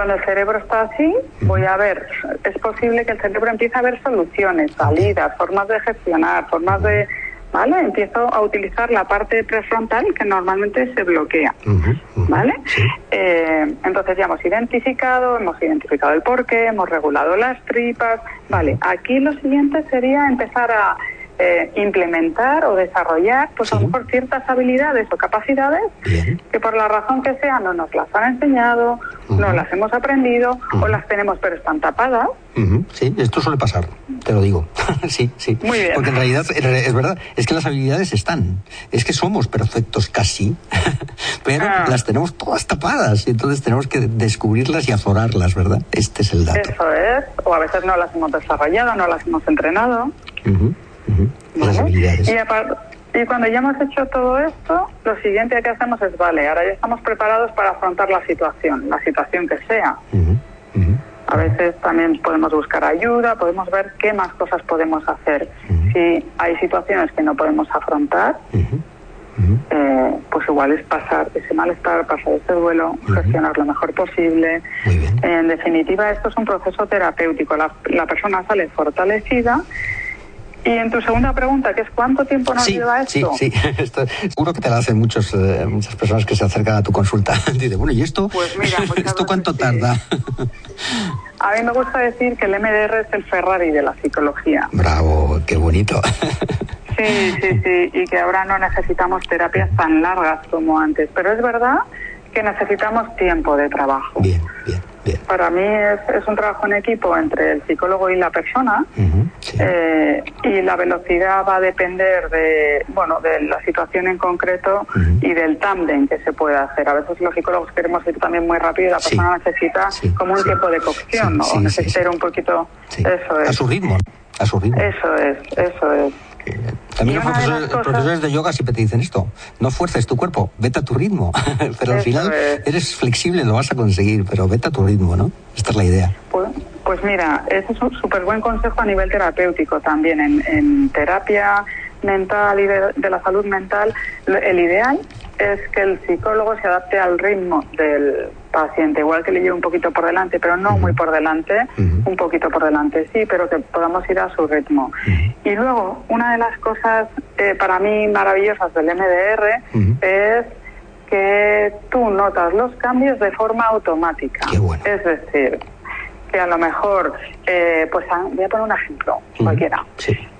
Cuando el cerebro está así, voy a ver, es posible que el cerebro empiece a ver soluciones, salidas, formas de gestionar, formas de... ¿Vale? Empiezo a utilizar la parte prefrontal que normalmente se bloquea. ¿Vale? Eh, entonces ya hemos identificado, hemos identificado el porqué, hemos regulado las tripas. Vale, aquí lo siguiente sería empezar a eh, implementar o desarrollar, pues a lo mejor ciertas habilidades o capacidades que por la razón que sea no nos las han enseñado, no las hemos aprendido o las tenemos pero están tapadas. Sí, esto suele pasar, te lo digo. sí, sí. Muy bien. Porque en realidad es verdad, es que las habilidades están, es que somos perfectos casi, pero ah. las tenemos todas tapadas y entonces tenemos que descubrirlas y azorarlas, ¿verdad? Este es el dato. Eso es, o a veces no las hemos desarrollado, no las hemos entrenado. Y, cuando ya hemos hecho todo esto, lo siguiente que hacemos es, vale, ahora ya estamos preparados para afrontar la situación, la situación que sea. A veces también podemos buscar ayuda, podemos ver qué más cosas podemos hacer. Si hay situaciones que no podemos afrontar, eh, pues igual es pasar ese malestar, pasar ese duelo, gestionar lo mejor posible. En definitiva, esto es un proceso terapéutico. La, la persona sale fortalecida y en tu segunda pregunta, que es cuánto tiempo nos lleva esto. Sí, sí, seguro que te la hacen muchos, eh, muchas personas que se acercan a tu consulta. Dice, bueno, ¿y esto? Pues mira, ¿Esto cuánto tarda? A mí me gusta decir que el MDR es el Ferrari de la psicología. Bravo, qué bonito. Sí, sí, sí, y que ahora no necesitamos terapias tan largas como antes, pero es verdad que necesitamos tiempo de trabajo. Bien, bien. Para mí es, un trabajo en equipo entre el psicólogo y la persona. Eh, y la velocidad va a depender de bueno de la situación en concreto y del tándem que se pueda hacer. A veces los psicólogos queremos ir también muy rápido y la persona necesita como un tiempo de cocción o necesita ir un poquito eso es. a su ritmo, a su ritmo. Eso es, eso es. También los profesores, de yoga siempre te dicen esto, no fuerces tu cuerpo, vete a tu ritmo, pero al final eres flexible, lo vas a conseguir, pero vete a tu ritmo, ¿no? Esta es la idea. Pues, Pues mira, ese es un súper buen consejo a nivel terapéutico también. En, terapia mental y de, la salud mental, el ideal es que el psicólogo se adapte al ritmo del paciente, igual que le lleve un poquito por delante, pero no muy por delante, un poquito por delante, sí, pero que podamos ir a su ritmo. Y luego, una de las cosas eh, para mí maravillosas del MDR es que tú notas los cambios de forma automática. Es decir, que a lo mejor, eh, pues voy a poner un ejemplo, cualquiera,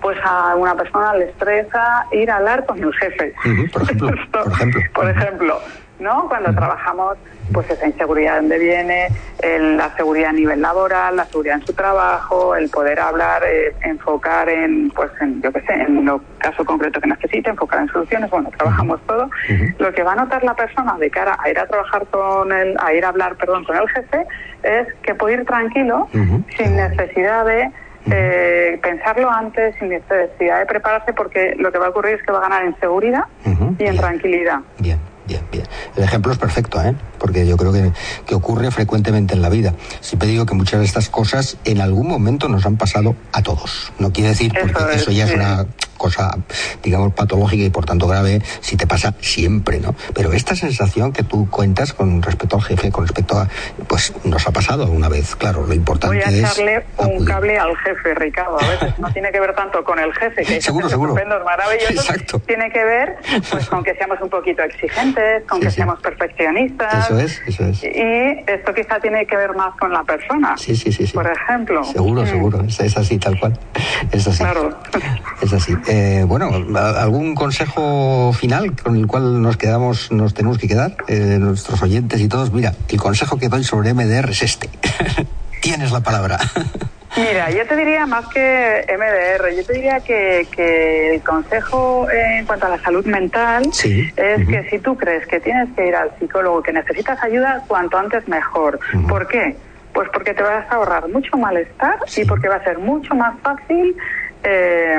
pues a una persona le estresa ir a hablar con el jefe. por ejemplo, por ejemplo. por ejemplo ¿no? Cuando trabajamos, pues esa inseguridad donde viene, la seguridad a nivel laboral, la seguridad en su trabajo, el poder hablar, eh, enfocar en, pues, en, yo qué sé, en lo caso concreto que necesite, enfocar en soluciones, bueno, trabajamos todo. Lo que va a notar la persona de cara a ir a trabajar con el, a ir a hablar, perdón, con el jefe, es que puede ir tranquilo, sin necesidad de eh, pensarlo antes sin necesidad de prepararse porque lo que va a ocurrir es que va a ganar en seguridad y en tranquilidad. Bien. Bien, bien. El ejemplo es perfecto, ¿eh? porque yo creo que, que, ocurre frecuentemente en la vida. Siempre digo que muchas de estas cosas en algún momento nos han pasado a todos. No quiere decir, porque eso, ya es una cosa, digamos, patológica y por tanto grave si te pasa siempre, ¿no? Pero esta sensación que tú cuentas con respecto al jefe, con respecto a, pues nos ha pasado alguna vez, claro, lo importante es... Voy a echarle un cable al jefe, Ricardo, a veces no tiene que ver tanto con el jefe, que seguro, seguro. maravillosos, Exacto. tiene que ver pues con que seamos un poquito exigentes, con que seamos perfeccionistas. Eso es, eso es. Y esto quizá tiene que ver más con la persona. Sí, sí, sí. Por ejemplo. Seguro, mm. seguro, es, así, tal cual. Es así. Claro. Es así. Eh, bueno, ¿algún consejo final con el cual nos quedamos, nos tenemos que quedar, eh, nuestros oyentes y todos? Mira, el consejo que doy sobre MDR es este. Tienes la palabra. Mira, yo te diría más que MDR, yo te diría que, el consejo en cuanto a la salud mental es que si tú crees que tienes que ir al psicólogo, que necesitas ayuda, cuanto antes mejor. ¿Por qué? Pues porque te vas a ahorrar mucho malestar y porque va a ser mucho más fácil eh,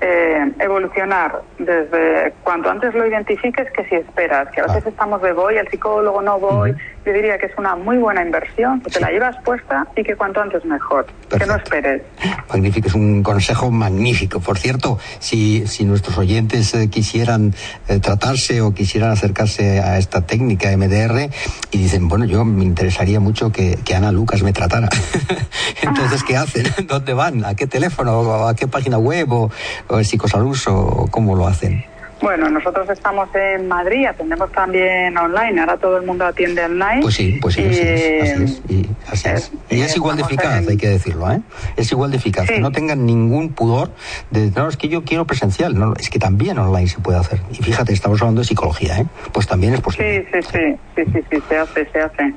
eh, evolucionar desde cuanto antes lo identifiques que si esperas, que a veces estamos de voy, al psicólogo no voy, yo diría que es una muy buena inversión, que te la llevas puesta y que cuanto antes mejor, que no esperes. Magnífico, es un consejo magnífico. Por cierto, si, si nuestros oyentes eh, quisieran eh, tratarse o quisieran acercarse a esta técnica MDR y dicen, bueno, yo me interesaría mucho que, que Ana Lucas me tratara. Entonces, ¿qué hacen? ¿Dónde van? ¿A qué teléfono? ¿A qué página web? ¿O, el psicosalud o cómo lo hacen? Bueno, nosotros estamos en Madrid, atendemos también online, ahora todo el mundo atiende online. Pues sí, pues sí, así es. Y, así es. y es igual de eficaz, hay que decirlo, ¿eh? Es igual de eficaz, que no tengan ningún pudor de, no, es que yo quiero presencial, no, es que también online se puede hacer. Y fíjate, estamos hablando de psicología, ¿eh? Pues también es posible. Sí, sí, sí, sí, sí, sí se hace, se hace.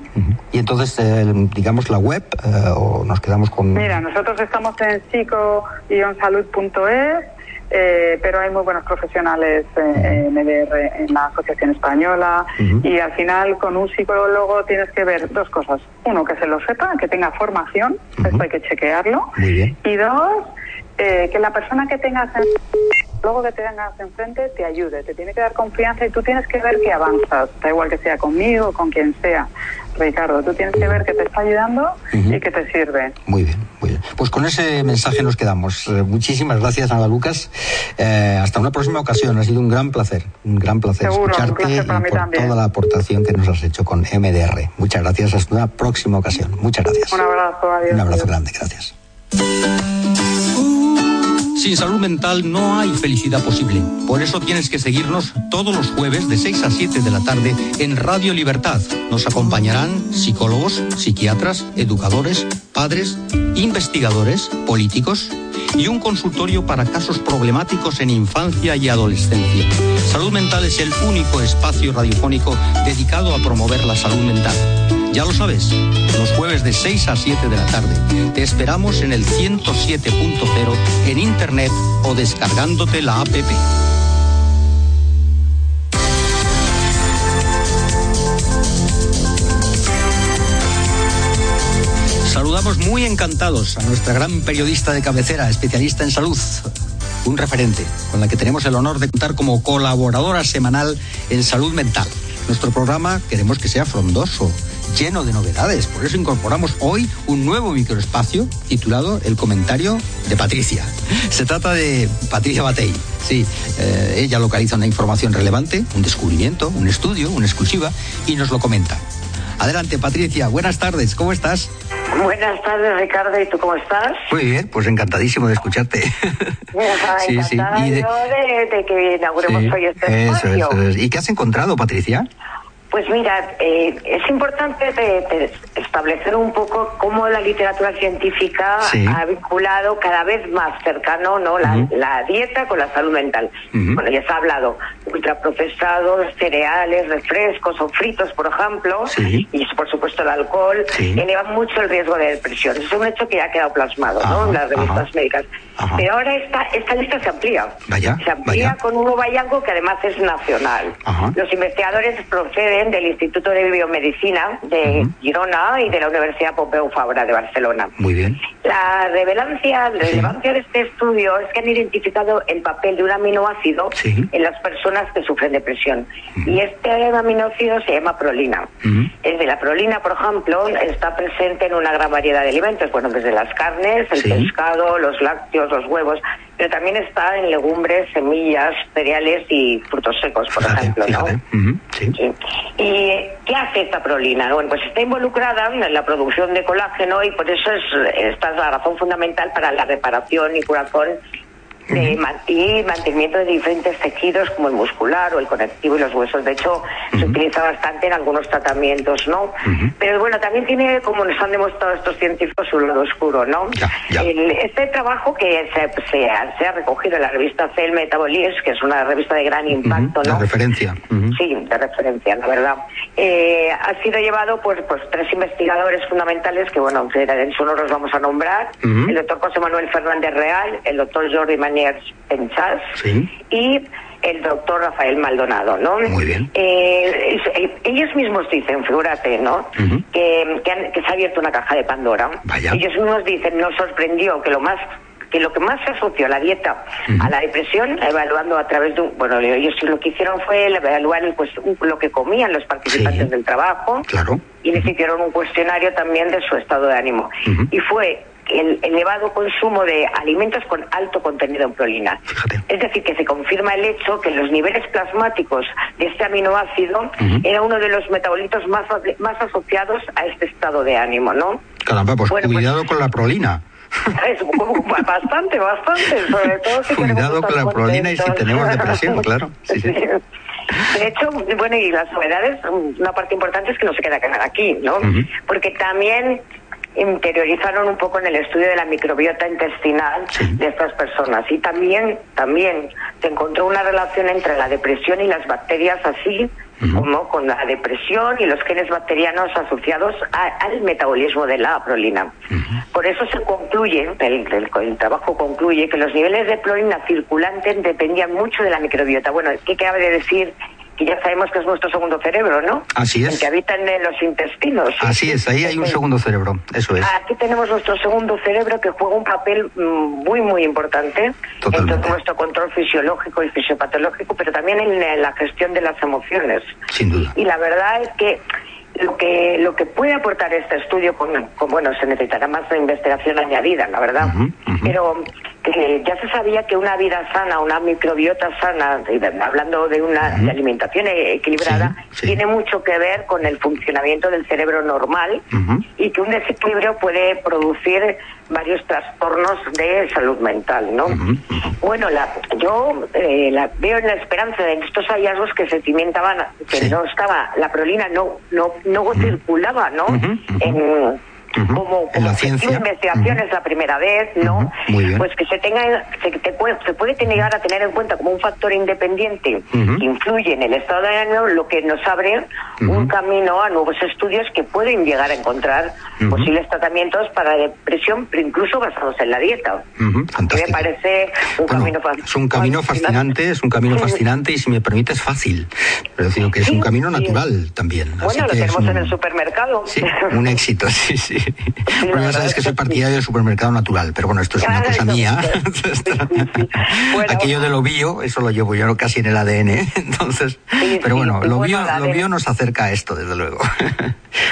Y entonces, eh, digamos, la web, eh, o nos quedamos con... Mira, nosotros estamos en psico-salud.es eh, pero hay muy buenos profesionales eh, en, en la Asociación Española y al final con un psicólogo tienes que ver dos cosas. Uno, que se lo sepa, que tenga formación, esto hay que chequearlo. Y dos, eh, que la persona que tengas luego que te tengas enfrente te ayude, te tiene que dar confianza y tú tienes que ver que avanzas, da igual que sea conmigo o con quien sea. Ricardo, tú tienes que ver que te está ayudando y que te sirve. Muy bien, muy bien. Pues con ese mensaje nos quedamos. Eh, muchísimas gracias, Ana Lucas. Eh, hasta una próxima ocasión. Ha sido un gran placer, un gran placer escucharte y por toda la aportación que nos has hecho con MDR. Muchas gracias. Hasta una próxima ocasión. Muchas gracias. Un abrazo, adiós. Un abrazo grande, gracias. Sin salud mental no hay felicidad posible. Por eso tienes que seguirnos todos los jueves de 6 a 7 de la tarde en Radio Libertad. Nos acompañarán psicólogos, psiquiatras, educadores, padres, investigadores, políticos y un consultorio para casos problemáticos en infancia y adolescencia. Salud Mental es el único espacio radiofónico dedicado a promover la salud mental. Ya lo sabes, los jueves de 6 a 7 de la tarde. Te esperamos en el 107.0 en internet o descargándote la APP. Saludamos muy encantados a nuestra gran periodista de cabecera, especialista en salud, un referente, con la que tenemos el honor de contar como colaboradora semanal en salud mental. Nuestro programa queremos que sea frondoso lleno de novedades. Por eso incorporamos hoy un nuevo microespacio titulado El comentario de Patricia. Se trata de Patricia Batey. Sí, eh, ella localiza una información relevante, un descubrimiento, un estudio, una exclusiva y nos lo comenta. Adelante, Patricia. Buenas tardes. ¿Cómo estás? Buenas tardes, Ricardo. ¿Y tú cómo estás? Muy bien, pues encantadísimo de escucharte. sí, sí. Y de... de, que inauguremos hoy este espacio. ¿Y qué has encontrado, Patricia? Pues mira, eh, es importante establecer un poco cómo la literatura científica ha vinculado cada vez más cercano ¿no? la, dieta con la salud mental. Bueno, ya se ha hablado ultraprocesados, cereales, refrescos o fritos, por ejemplo, y por supuesto el alcohol, elevan mucho el riesgo de depresión. Eso es un hecho que ya ha quedado plasmado ¿no? en las revistas médicas. Pero ahora esta, esta lista se amplía. se amplía con un nuevo hallazgo que además es nacional. Los investigadores proceden del Instituto de Biomedicina de Girona y de la Universidad Pompeu Fabra de Barcelona. Muy bien. La relevancia, la relevancia de este estudio es que han identificado el papel de un aminoácido en las personas que sufren depresión. Y este aminoácido se llama prolina. Es de la prolina, por ejemplo, está presente en una gran variedad de alimentos, bueno, desde las carnes, el pescado, los lácteos, los huevos, pero también está en legumbres, semillas, cereales y frutos secos, por ejemplo, ¿no? sí. ¿Y qué hace esta prolina? Bueno, pues está involucrada en la producción de colágeno y por eso es, esta es la razón fundamental para la reparación y curación de, y mantenimiento de diferentes tejidos como el muscular o el conectivo y los huesos. De hecho, se utiliza bastante en algunos tratamientos, ¿no? Pero bueno, también tiene, como nos han demostrado estos científicos, un lado oscuro, ¿no? este trabajo que se, se, ha recogido en la revista Cell Metabolism, que es una revista de gran impacto, ¿no? De referencia. Sí, de referencia, la verdad. Eh, ha sido llevado por pues, tres investigadores fundamentales que, bueno, en su honor los vamos a nombrar. El doctor José Manuel Fernández Real, el doctor Jordi Manier y el doctor Rafael Maldonado, ¿no? Muy bien. Eh, eh, ellos mismos dicen, figúrate, ¿no? que, se ha abierto una caja de Pandora. Ellos mismos dicen, nos sorprendió que lo más que lo que más se asoció a la dieta a la depresión, evaluando a través de un, bueno, ellos lo que hicieron fue evaluar pues, lo que comían los participantes del trabajo claro. y les hicieron un cuestionario también de su estado de ánimo. Y fue el elevado consumo de alimentos con alto contenido en prolina. Es decir, que se confirma el hecho que los niveles plasmáticos de este aminoácido era uno de los metabolitos más, más asociados a este estado de ánimo, ¿no? Caramba, pues, pues cuidado con la prolina. Es bastante, bastante, sobre todo si Cuidado con la prolina y si tenemos depresión, claro. De hecho, bueno, y las novedades, una parte importante es que no se queda aquí, ¿no? Porque también interiorizaron un poco en el estudio de la microbiota intestinal de estas personas. Y también también se encontró una relación entre la depresión y las bacterias así como con la depresión y los genes bacterianos asociados al metabolismo de la prolina. Por eso se concluye, el, el, trabajo concluye que los niveles de prolina circulante dependían mucho de la microbiota. Bueno, ¿qué cabe de decir ya sabemos que es nuestro segundo cerebro, ¿no? Así es. El que habita en los intestinos. Así es, ahí hay un segundo cerebro, eso es. Aquí tenemos nuestro segundo cerebro que juega un papel mm, muy, muy importante en todo nuestro control fisiológico y fisiopatológico, pero también en la gestión de las emociones. Sin duda. Y la verdad es que lo que lo que puede aportar este estudio con, bueno se necesitará más de investigación añadida la verdad pero que ya se sabía que una vida sana una microbiota sana hablando de una alimentación e-, equilibrada tiene mucho que ver con el funcionamiento del cerebro normal y que un desequilibrio puede producir varios trastornos de salud mental, ¿no? Bueno, la, yo eh, la, veo en la esperanza de estos hallazgos que se cimentaban, que no estaba, la prolina no, no, no circulaba, ¿no? En, como, como ciencia. investigación es la primera vez, ¿no? Pues que se tenga, se, puede, se puede llegar a tener en cuenta como un factor independiente que influye en el estado de ánimo, lo que nos abre un camino a nuevos estudios que pueden llegar a encontrar posibles tratamientos para depresión, pero incluso basados en la dieta. Fantástico. Me parece un camino Es un camino fascinante, es un camino fascinante y si me permite es fácil. Pero digo que es un camino natural también. Bueno, lo tenemos en el supermercado. Sí, un éxito, sí, sí. Bueno, ya sabes que soy partidario del supermercado natural, pero bueno, esto es una cosa mía. Aquello de lo bio, eso lo llevo yo casi en el ADN, entonces, pero bueno, lo bio, lo bio nos acerca a esto, desde luego.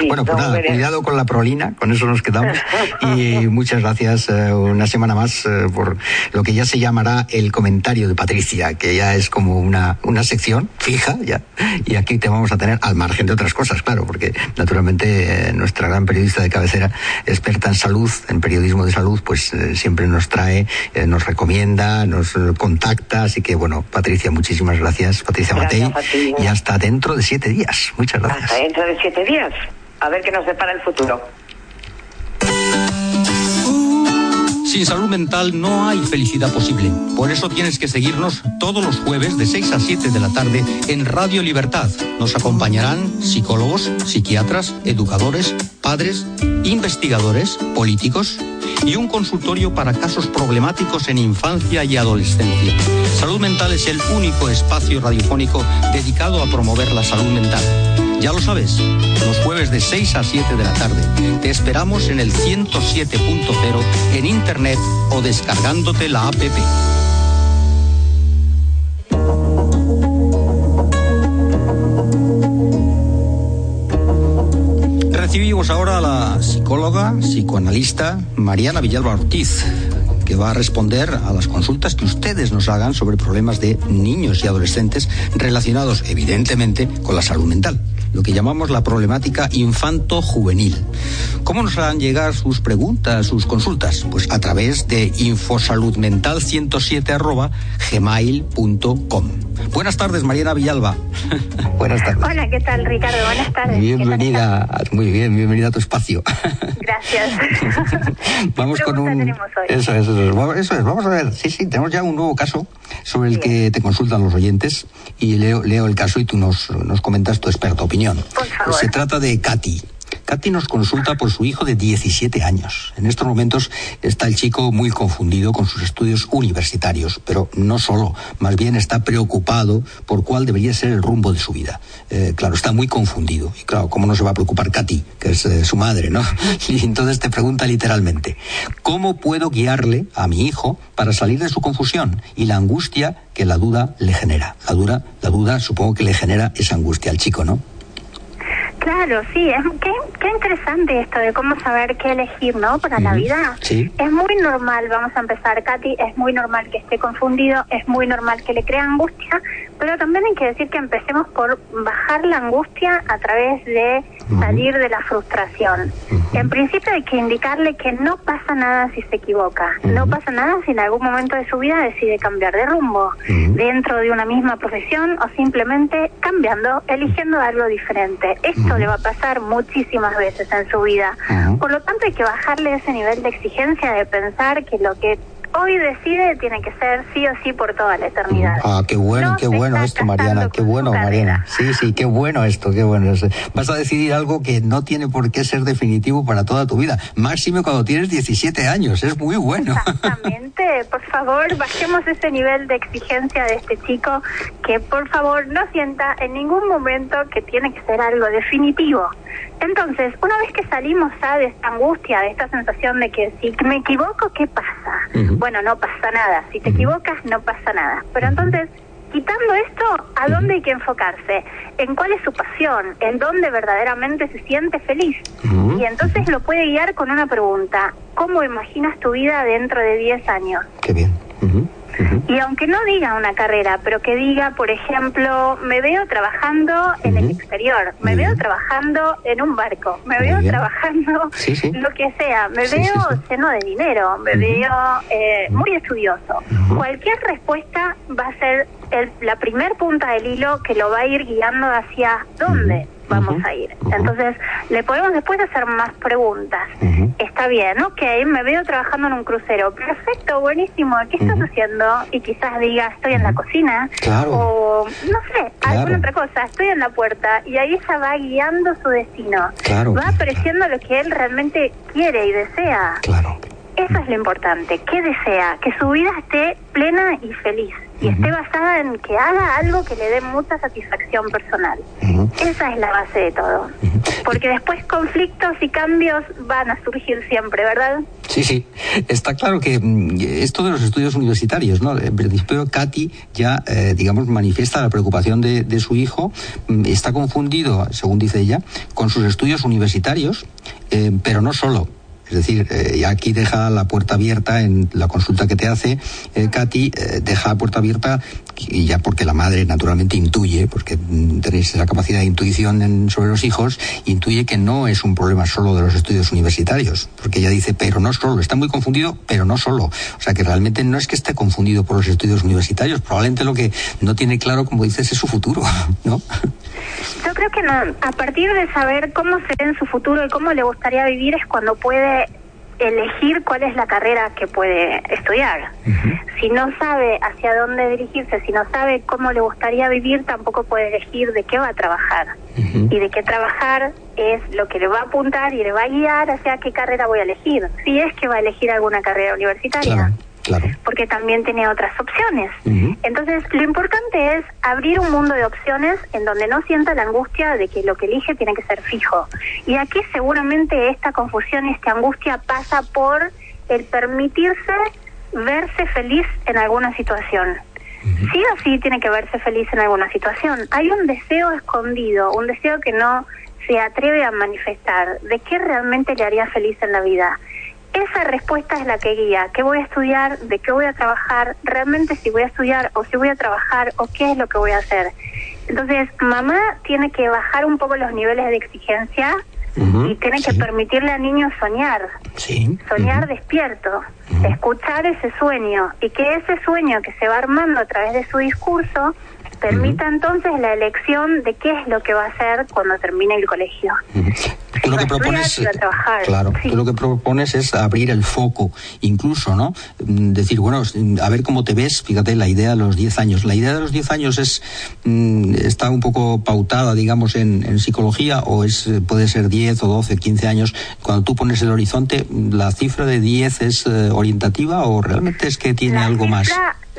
bueno, pues nada, cuidado con la prolina, con eso nos quedamos. Y muchas gracias eh, una semana más eh, por lo que ya se llamará el comentario de Patricia, que ya es como una, una sección fija ya. Y aquí te vamos a tener al margen de otras cosas, claro, porque naturalmente eh, nuestra gran periodista de cabecera, experta en salud, en periodismo de salud, pues siempre nos trae, nos recomienda, nos contacta. Así que bueno, Patricia, muchísimas gracias. Patricia Matei. Y hasta dentro de siete días. Muchas gracias. Hasta dentro de siete días. A ver qué nos depara el futuro. Sin salud mental no hay felicidad posible. Por eso tienes que seguirnos todos los jueves de 6 a 7 de la tarde en Radio Libertad. Nos acompañarán psicólogos, psiquiatras, educadores, padres, investigadores, políticos y un consultorio para casos problemáticos en infancia y adolescencia. Salud Mental es el único espacio radiofónico dedicado a promover la salud mental. Ya lo sabes, los jueves de 6 a 7 de la tarde. Te esperamos en el 107.0 en internet o descargándote la app. Recibimos ahora a la psicóloga, psicoanalista Mariana Villalba Ortiz que va a responder a las consultas que ustedes nos hagan sobre problemas de niños y adolescentes relacionados evidentemente con la salud mental lo que llamamos la problemática infanto-juvenil. ¿Cómo nos harán llegar sus preguntas, sus consultas? Pues a través de infosaludmental107 gmail.com. Buenas tardes, Mariana Villalba. Buenas tardes. Hola, ¿qué tal, Ricardo? Buenas tardes. Bienvenida, muy bien, bienvenida a tu espacio. Gracias. vamos con un... Eso, es, eso, es, eso es, vamos a ver. Sí, sí, tenemos ya un nuevo caso sobre el que te consultan los oyentes y leo, leo el caso y tú nos, nos comentas tu experta opinión. Favor. Se trata de Katy. Katy nos consulta por su hijo de 17 años. En estos momentos está el chico muy confundido con sus estudios universitarios, pero no solo, más bien está preocupado por cuál debería ser el rumbo de su vida. Eh, claro, está muy confundido. Y claro, ¿cómo no se va a preocupar Katy, que es eh, su madre, ¿no? Y entonces te pregunta literalmente, ¿cómo puedo guiarle a mi hijo para salir de su confusión y la angustia que la duda le genera? La duda, la duda supongo que le genera esa angustia al chico, ¿no? Claro, sí, es, qué, qué interesante esto de cómo saber qué elegir, ¿no? Para la vida. Sí. Es muy normal, vamos a empezar, Katy, es muy normal que esté confundido, es muy normal que le crea angustia, pero también hay que decir que empecemos por bajar la angustia a través de salir de la frustración. En principio hay que indicarle que no pasa nada si se equivoca, no pasa nada si en algún momento de su vida decide cambiar de rumbo dentro de una misma profesión o simplemente cambiando, eligiendo algo diferente. Esto le va a pasar muchísimas veces en su vida. Por lo tanto hay que bajarle ese nivel de exigencia de pensar que lo que hoy decide tiene que ser sí o sí por toda la eternidad. Ah, qué bueno, qué bueno esto, Mariana, qué bueno, Mariana. Sí, sí, qué bueno esto, qué bueno. Vas a decidir algo que no tiene por qué ser definitivo para toda tu vida. Máximo cuando tienes 17 años, es muy bueno. Exactamente, por favor, bajemos ese nivel de exigencia de este chico que por favor no sienta en ningún momento que tiene que ser algo definitivo. Entonces, una vez que salimos ya de esta angustia, de esta sensación de que si me equivoco, ¿qué pasa? Bueno, no pasa nada. Si te equivocas, no pasa nada. Pero entonces, quitando esto, ¿a dónde hay que enfocarse? ¿En cuál es su pasión? ¿En dónde verdaderamente se siente feliz? Y entonces lo puede guiar con una pregunta. ¿Cómo imaginas tu vida dentro de 10 años? Qué bien. Y aunque no diga una carrera, pero que diga, por ejemplo, me veo trabajando en el exterior, me veo trabajando en un barco, me veo trabajando lo que sea, me veo lleno de dinero, me veo eh, muy estudioso. Cualquier respuesta va a ser la primer punta del hilo que lo va a ir guiando hacia dónde vamos a ir. Entonces, le podemos después hacer más preguntas. Está bien, ok, me veo trabajando en un crucero. Perfecto, buenísimo. ¿Qué estás haciendo? Y quizás diga, estoy en la cocina. O, no sé, alguna otra cosa. Estoy en la puerta. Y ahí ella va guiando su destino. Va apareciendo lo que él realmente quiere y desea. Claro. Eso es lo importante. ¿Qué desea? Que su vida esté plena y feliz y esté basada en que haga algo que le dé mucha satisfacción personal. Esa es la base de todo. Porque después conflictos y cambios van a surgir siempre, ¿verdad? Sí, sí. Está claro que mm, esto de los estudios universitarios, ¿no? En principio, Katy ya, eh, digamos, manifiesta la preocupación de, de su hijo. Mm, está confundido, según dice ella, con sus estudios universitarios, eh, pero no solo es decir, eh, aquí deja la puerta abierta en la consulta que te hace eh, Katy, eh, deja la puerta abierta y ya porque la madre naturalmente intuye, porque tenéis esa capacidad de intuición sobre los hijos, intuye que no es un problema solo de los estudios universitarios, porque ella dice, pero no solo, está muy confundido, pero no solo. O sea que realmente no es que esté confundido por los estudios universitarios, probablemente lo que no tiene claro, como dices, es su futuro, ¿no? Yo creo que no. A partir de saber cómo se ve en su futuro y cómo le gustaría vivir es cuando puede elegir cuál es la carrera que puede estudiar. Si no sabe hacia dónde dirigirse, si no sabe cómo le gustaría vivir, tampoco puede elegir de qué va a trabajar. Y de qué trabajar es lo que le va a apuntar y le va a guiar hacia qué carrera voy a elegir. Si es que va a elegir alguna carrera universitaria porque también tiene otras opciones. Entonces, lo importante es abrir un mundo de opciones en donde no sienta la angustia de que lo que elige tiene que ser fijo. Y aquí seguramente esta confusión y esta angustia pasa por el permitirse verse feliz en alguna situación. Sí o sí tiene que verse feliz en alguna situación. Hay un deseo escondido, un deseo que no se atreve a manifestar de qué realmente le haría feliz en la vida. Esa respuesta es la que guía. ¿Qué voy a estudiar? ¿De qué voy a trabajar? ¿Realmente si voy a estudiar o si voy a trabajar o qué es lo que voy a hacer? Entonces, mamá tiene que bajar un poco los niveles de exigencia y tiene que permitirle al niño soñar. Soñar despierto, escuchar ese sueño y que ese sueño que se va armando a través de su discurso permita entonces la elección de qué es lo que va a hacer cuando termine el colegio. Tú lo que propones, claro, tú lo que propones es abrir el foco, incluso, ¿no? Mm, decir, bueno, a ver cómo te ves, fíjate, la idea de los 10 años. La idea de los 10 años es, mm, está un poco pautada, digamos, en, psicología, o es, puede ser 10 o 12, 15 años. Cuando tú pones el horizonte, ¿la cifra de 10 es eh, orientativa o realmente es que tiene algo más?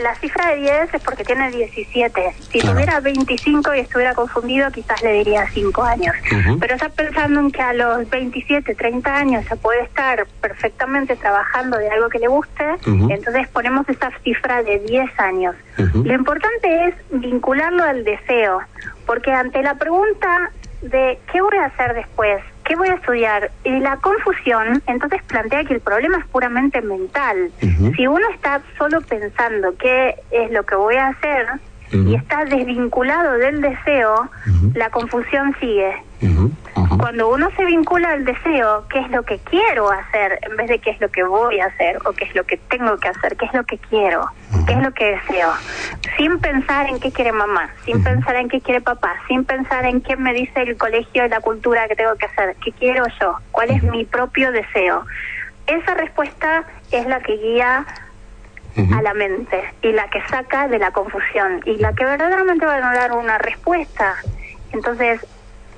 La cifra de 10 es porque tiene 17. Si tuviera 25 y estuviera confundido, quizás le diría 5 años. Pero está pensando en que a los 27, 30 años se puede estar perfectamente trabajando de algo que le guste, entonces ponemos esa cifra de 10 años. Lo importante es vincularlo al deseo, porque ante la pregunta de qué voy a hacer después, qué voy a estudiar, y la confusión entonces plantea que el problema es puramente mental. Si uno está solo pensando qué es lo que voy a hacer y está desvinculado del deseo, la confusión sigue. Cuando uno se vincula al deseo, qué es lo que quiero hacer, en vez de qué es lo que voy a hacer o qué es lo que tengo que hacer, qué es lo que quiero, qué es lo que deseo, sin pensar en qué quiere mamá, sin pensar en qué quiere papá, sin pensar en qué me dice el colegio y la cultura que tengo que hacer, qué quiero yo, cuál es mi propio deseo. Esa respuesta es la que guía a la mente y la que saca de la confusión y la que verdaderamente va a dar una respuesta. Entonces,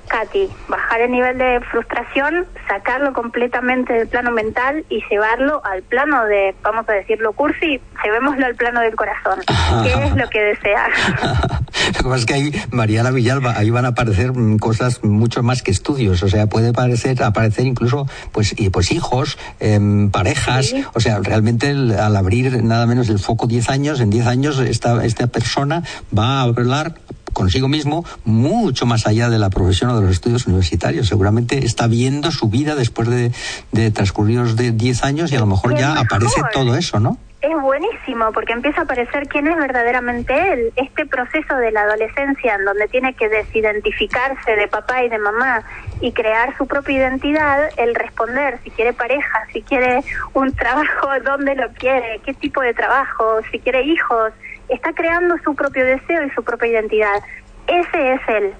Katy, bajar el nivel de frustración, sacarlo completamente del plano mental y llevarlo al plano de, vamos a decirlo cursi, llevémoslo al plano del corazón. ¿Qué es lo que desea? lo que pasa es que ahí, Mariana Villalba, ahí van a aparecer mm, cosas mucho más que estudios, o sea, puede parecer, aparecer incluso pues, y, pues hijos, em, parejas, o sea, realmente al abrir nada menos el foco 10 años, en 10 años esta, esta persona va a hablar consigo mismo mucho más allá de la profesión o de los estudios universitarios. Seguramente está viendo su vida después de, de transcurridos de 10 años y a lo mejor ya aparece todo eso, ¿no? Es buenísimo porque empieza a aparecer quién es verdaderamente él. Este proceso de la adolescencia en donde tiene que desidentificarse de papá y de mamá y crear su propia identidad, el responder si quiere pareja, si quiere un trabajo, dónde lo quiere, qué tipo de trabajo, si quiere hijos, está creando su propio deseo y su propia identidad. ese es él.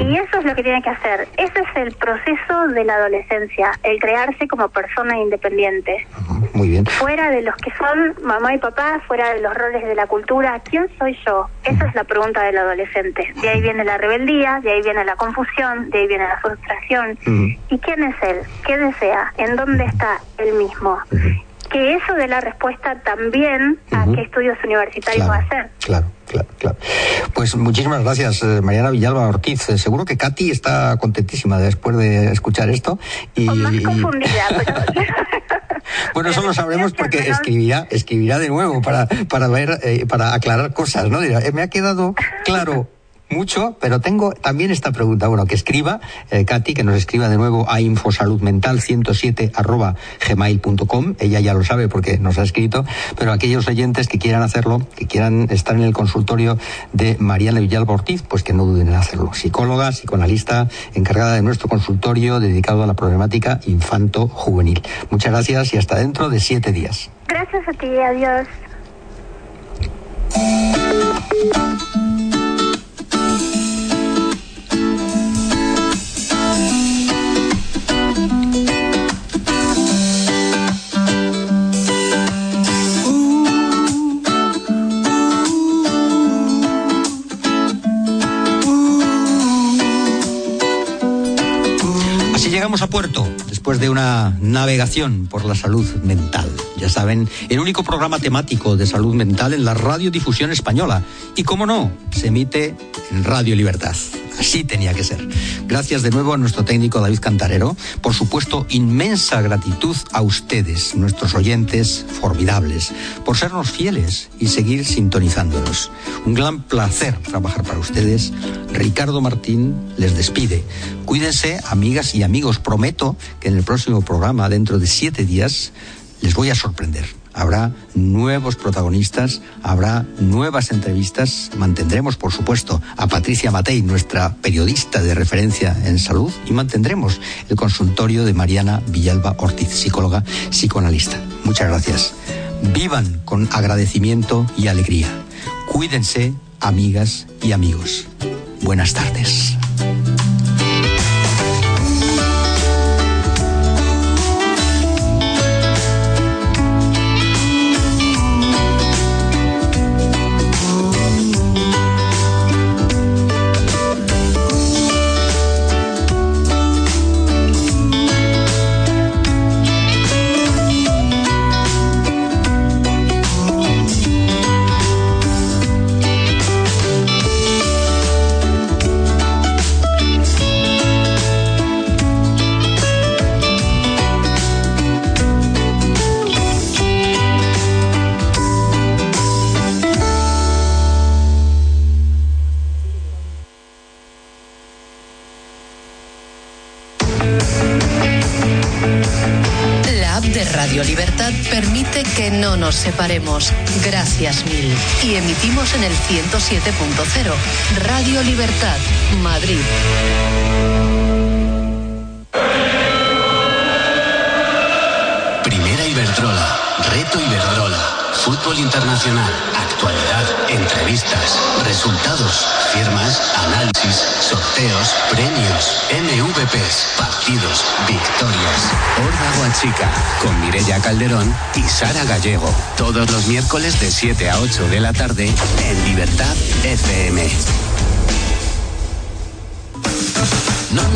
Y eso es lo que tiene que hacer. Ese es el proceso de la adolescencia, el crearse como persona independiente. Muy bien. Fuera de los que son mamá y papá, fuera de los roles de la cultura, ¿quién soy yo? Esa es la pregunta del adolescente. De ahí viene la rebeldía, de ahí viene la confusión, de ahí viene la frustración. ¿Y quién es él? ¿Qué desea? ¿En dónde está él mismo? Que eso de la respuesta también a qué estudios universitarios va a hacer. Claro, claro, claro. Pues muchísimas gracias, eh, Mariana Villalba Ortiz. Eh, seguro que Katy está contentísima después de escuchar esto. Y, más confundida, Bueno, eso lo sabremos porque escribirá, escribirá de nuevo para, para ver, eh, para aclarar cosas, ¿no? Dirá, me ha quedado claro mucho, pero tengo también esta pregunta. Bueno, que escriba, eh, Katy, que nos escriba de nuevo a infosaludmental107 arroba gmail.com. Ella ya lo sabe porque nos ha escrito, pero aquellos oyentes que quieran hacerlo, que quieran estar en el consultorio de Mariana Villalba Ortiz, pues que no duden en hacerlo. Psicóloga, psicoanalista, encargada de nuestro consultorio dedicado a la problemática infanto-juvenil. Muchas gracias y hasta dentro de siete días. Gracias a ti, adiós. Llegamos a puerto después de una navegación por la salud mental. Ya saben, el único programa temático de salud mental en la radiodifusión española. Y cómo no, se emite en Radio Libertad. Así tenía que ser. Gracias de nuevo a nuestro técnico David Cantarero. Por supuesto, inmensa gratitud a ustedes, nuestros oyentes formidables, por sernos fieles y seguir sintonizándonos. Un gran placer trabajar para ustedes. Ricardo Martín les despide. Cuídense, amigas y amigos. Prometo que en el próximo programa, dentro de siete días, les voy a sorprender habrá nuevos protagonistas, habrá nuevas entrevistas. Mantendremos, por supuesto, a Patricia Matei, nuestra periodista de referencia en salud, y mantendremos el consultorio de Mariana Villalba Ortiz, psicóloga psicoanalista. Muchas gracias. Vivan con agradecimiento y alegría. Cuídense, amigas y amigos. Buenas tardes. Separemos. Gracias mil. Y emitimos en el 107.0. Radio Libertad, Madrid. Internacional, actualidad, entrevistas, resultados, firmas, análisis, sorteos, premios, MVPs, partidos, victorias. Horda Chica, con Mirella Calderón y Sara Gallego. Todos los miércoles de 7 a 8 de la tarde en Libertad FM.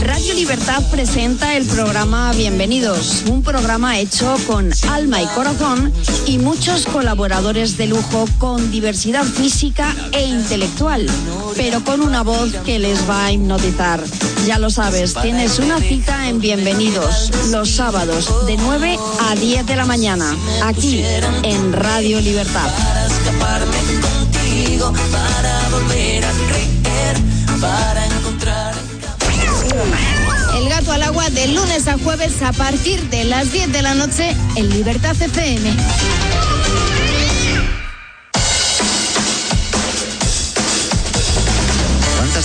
Radio Libertad presenta el programa Bienvenidos, un programa hecho con alma y corazón y muchos colaboradores de lujo con diversidad física e intelectual, pero con una voz que les va a hipnotizar. Ya lo sabes, tienes una cita en Bienvenidos los sábados de 9 a 10 de la mañana, aquí en Radio Libertad. Para volver de lunes a jueves a partir de las 10 de la noche en Libertad FM.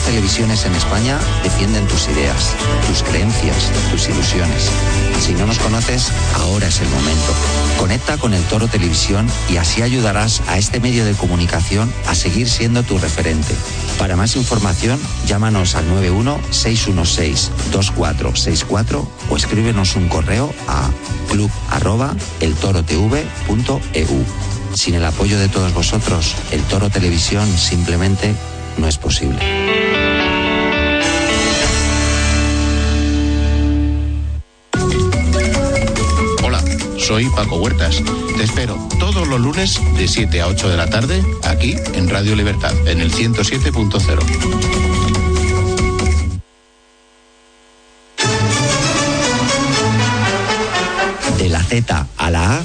Televisiones? en España defienden tus ideas, tus creencias, tus ilusiones. Si no nos conoces, ahora es el momento. Conecta con el Toro Televisión y así ayudarás a este medio de comunicación a seguir siendo tu referente. Para más información, llámanos al 91 616 2464 o escríbenos un correo a club@eltorotv.eu. Sin el apoyo de todos vosotros, el Toro Televisión simplemente no es posible. Hola, soy Paco Huertas. Te espero todos los lunes de 7 a 8 de la tarde aquí en Radio Libertad, en el 107.0. De la Z a la A,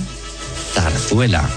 Zarzuela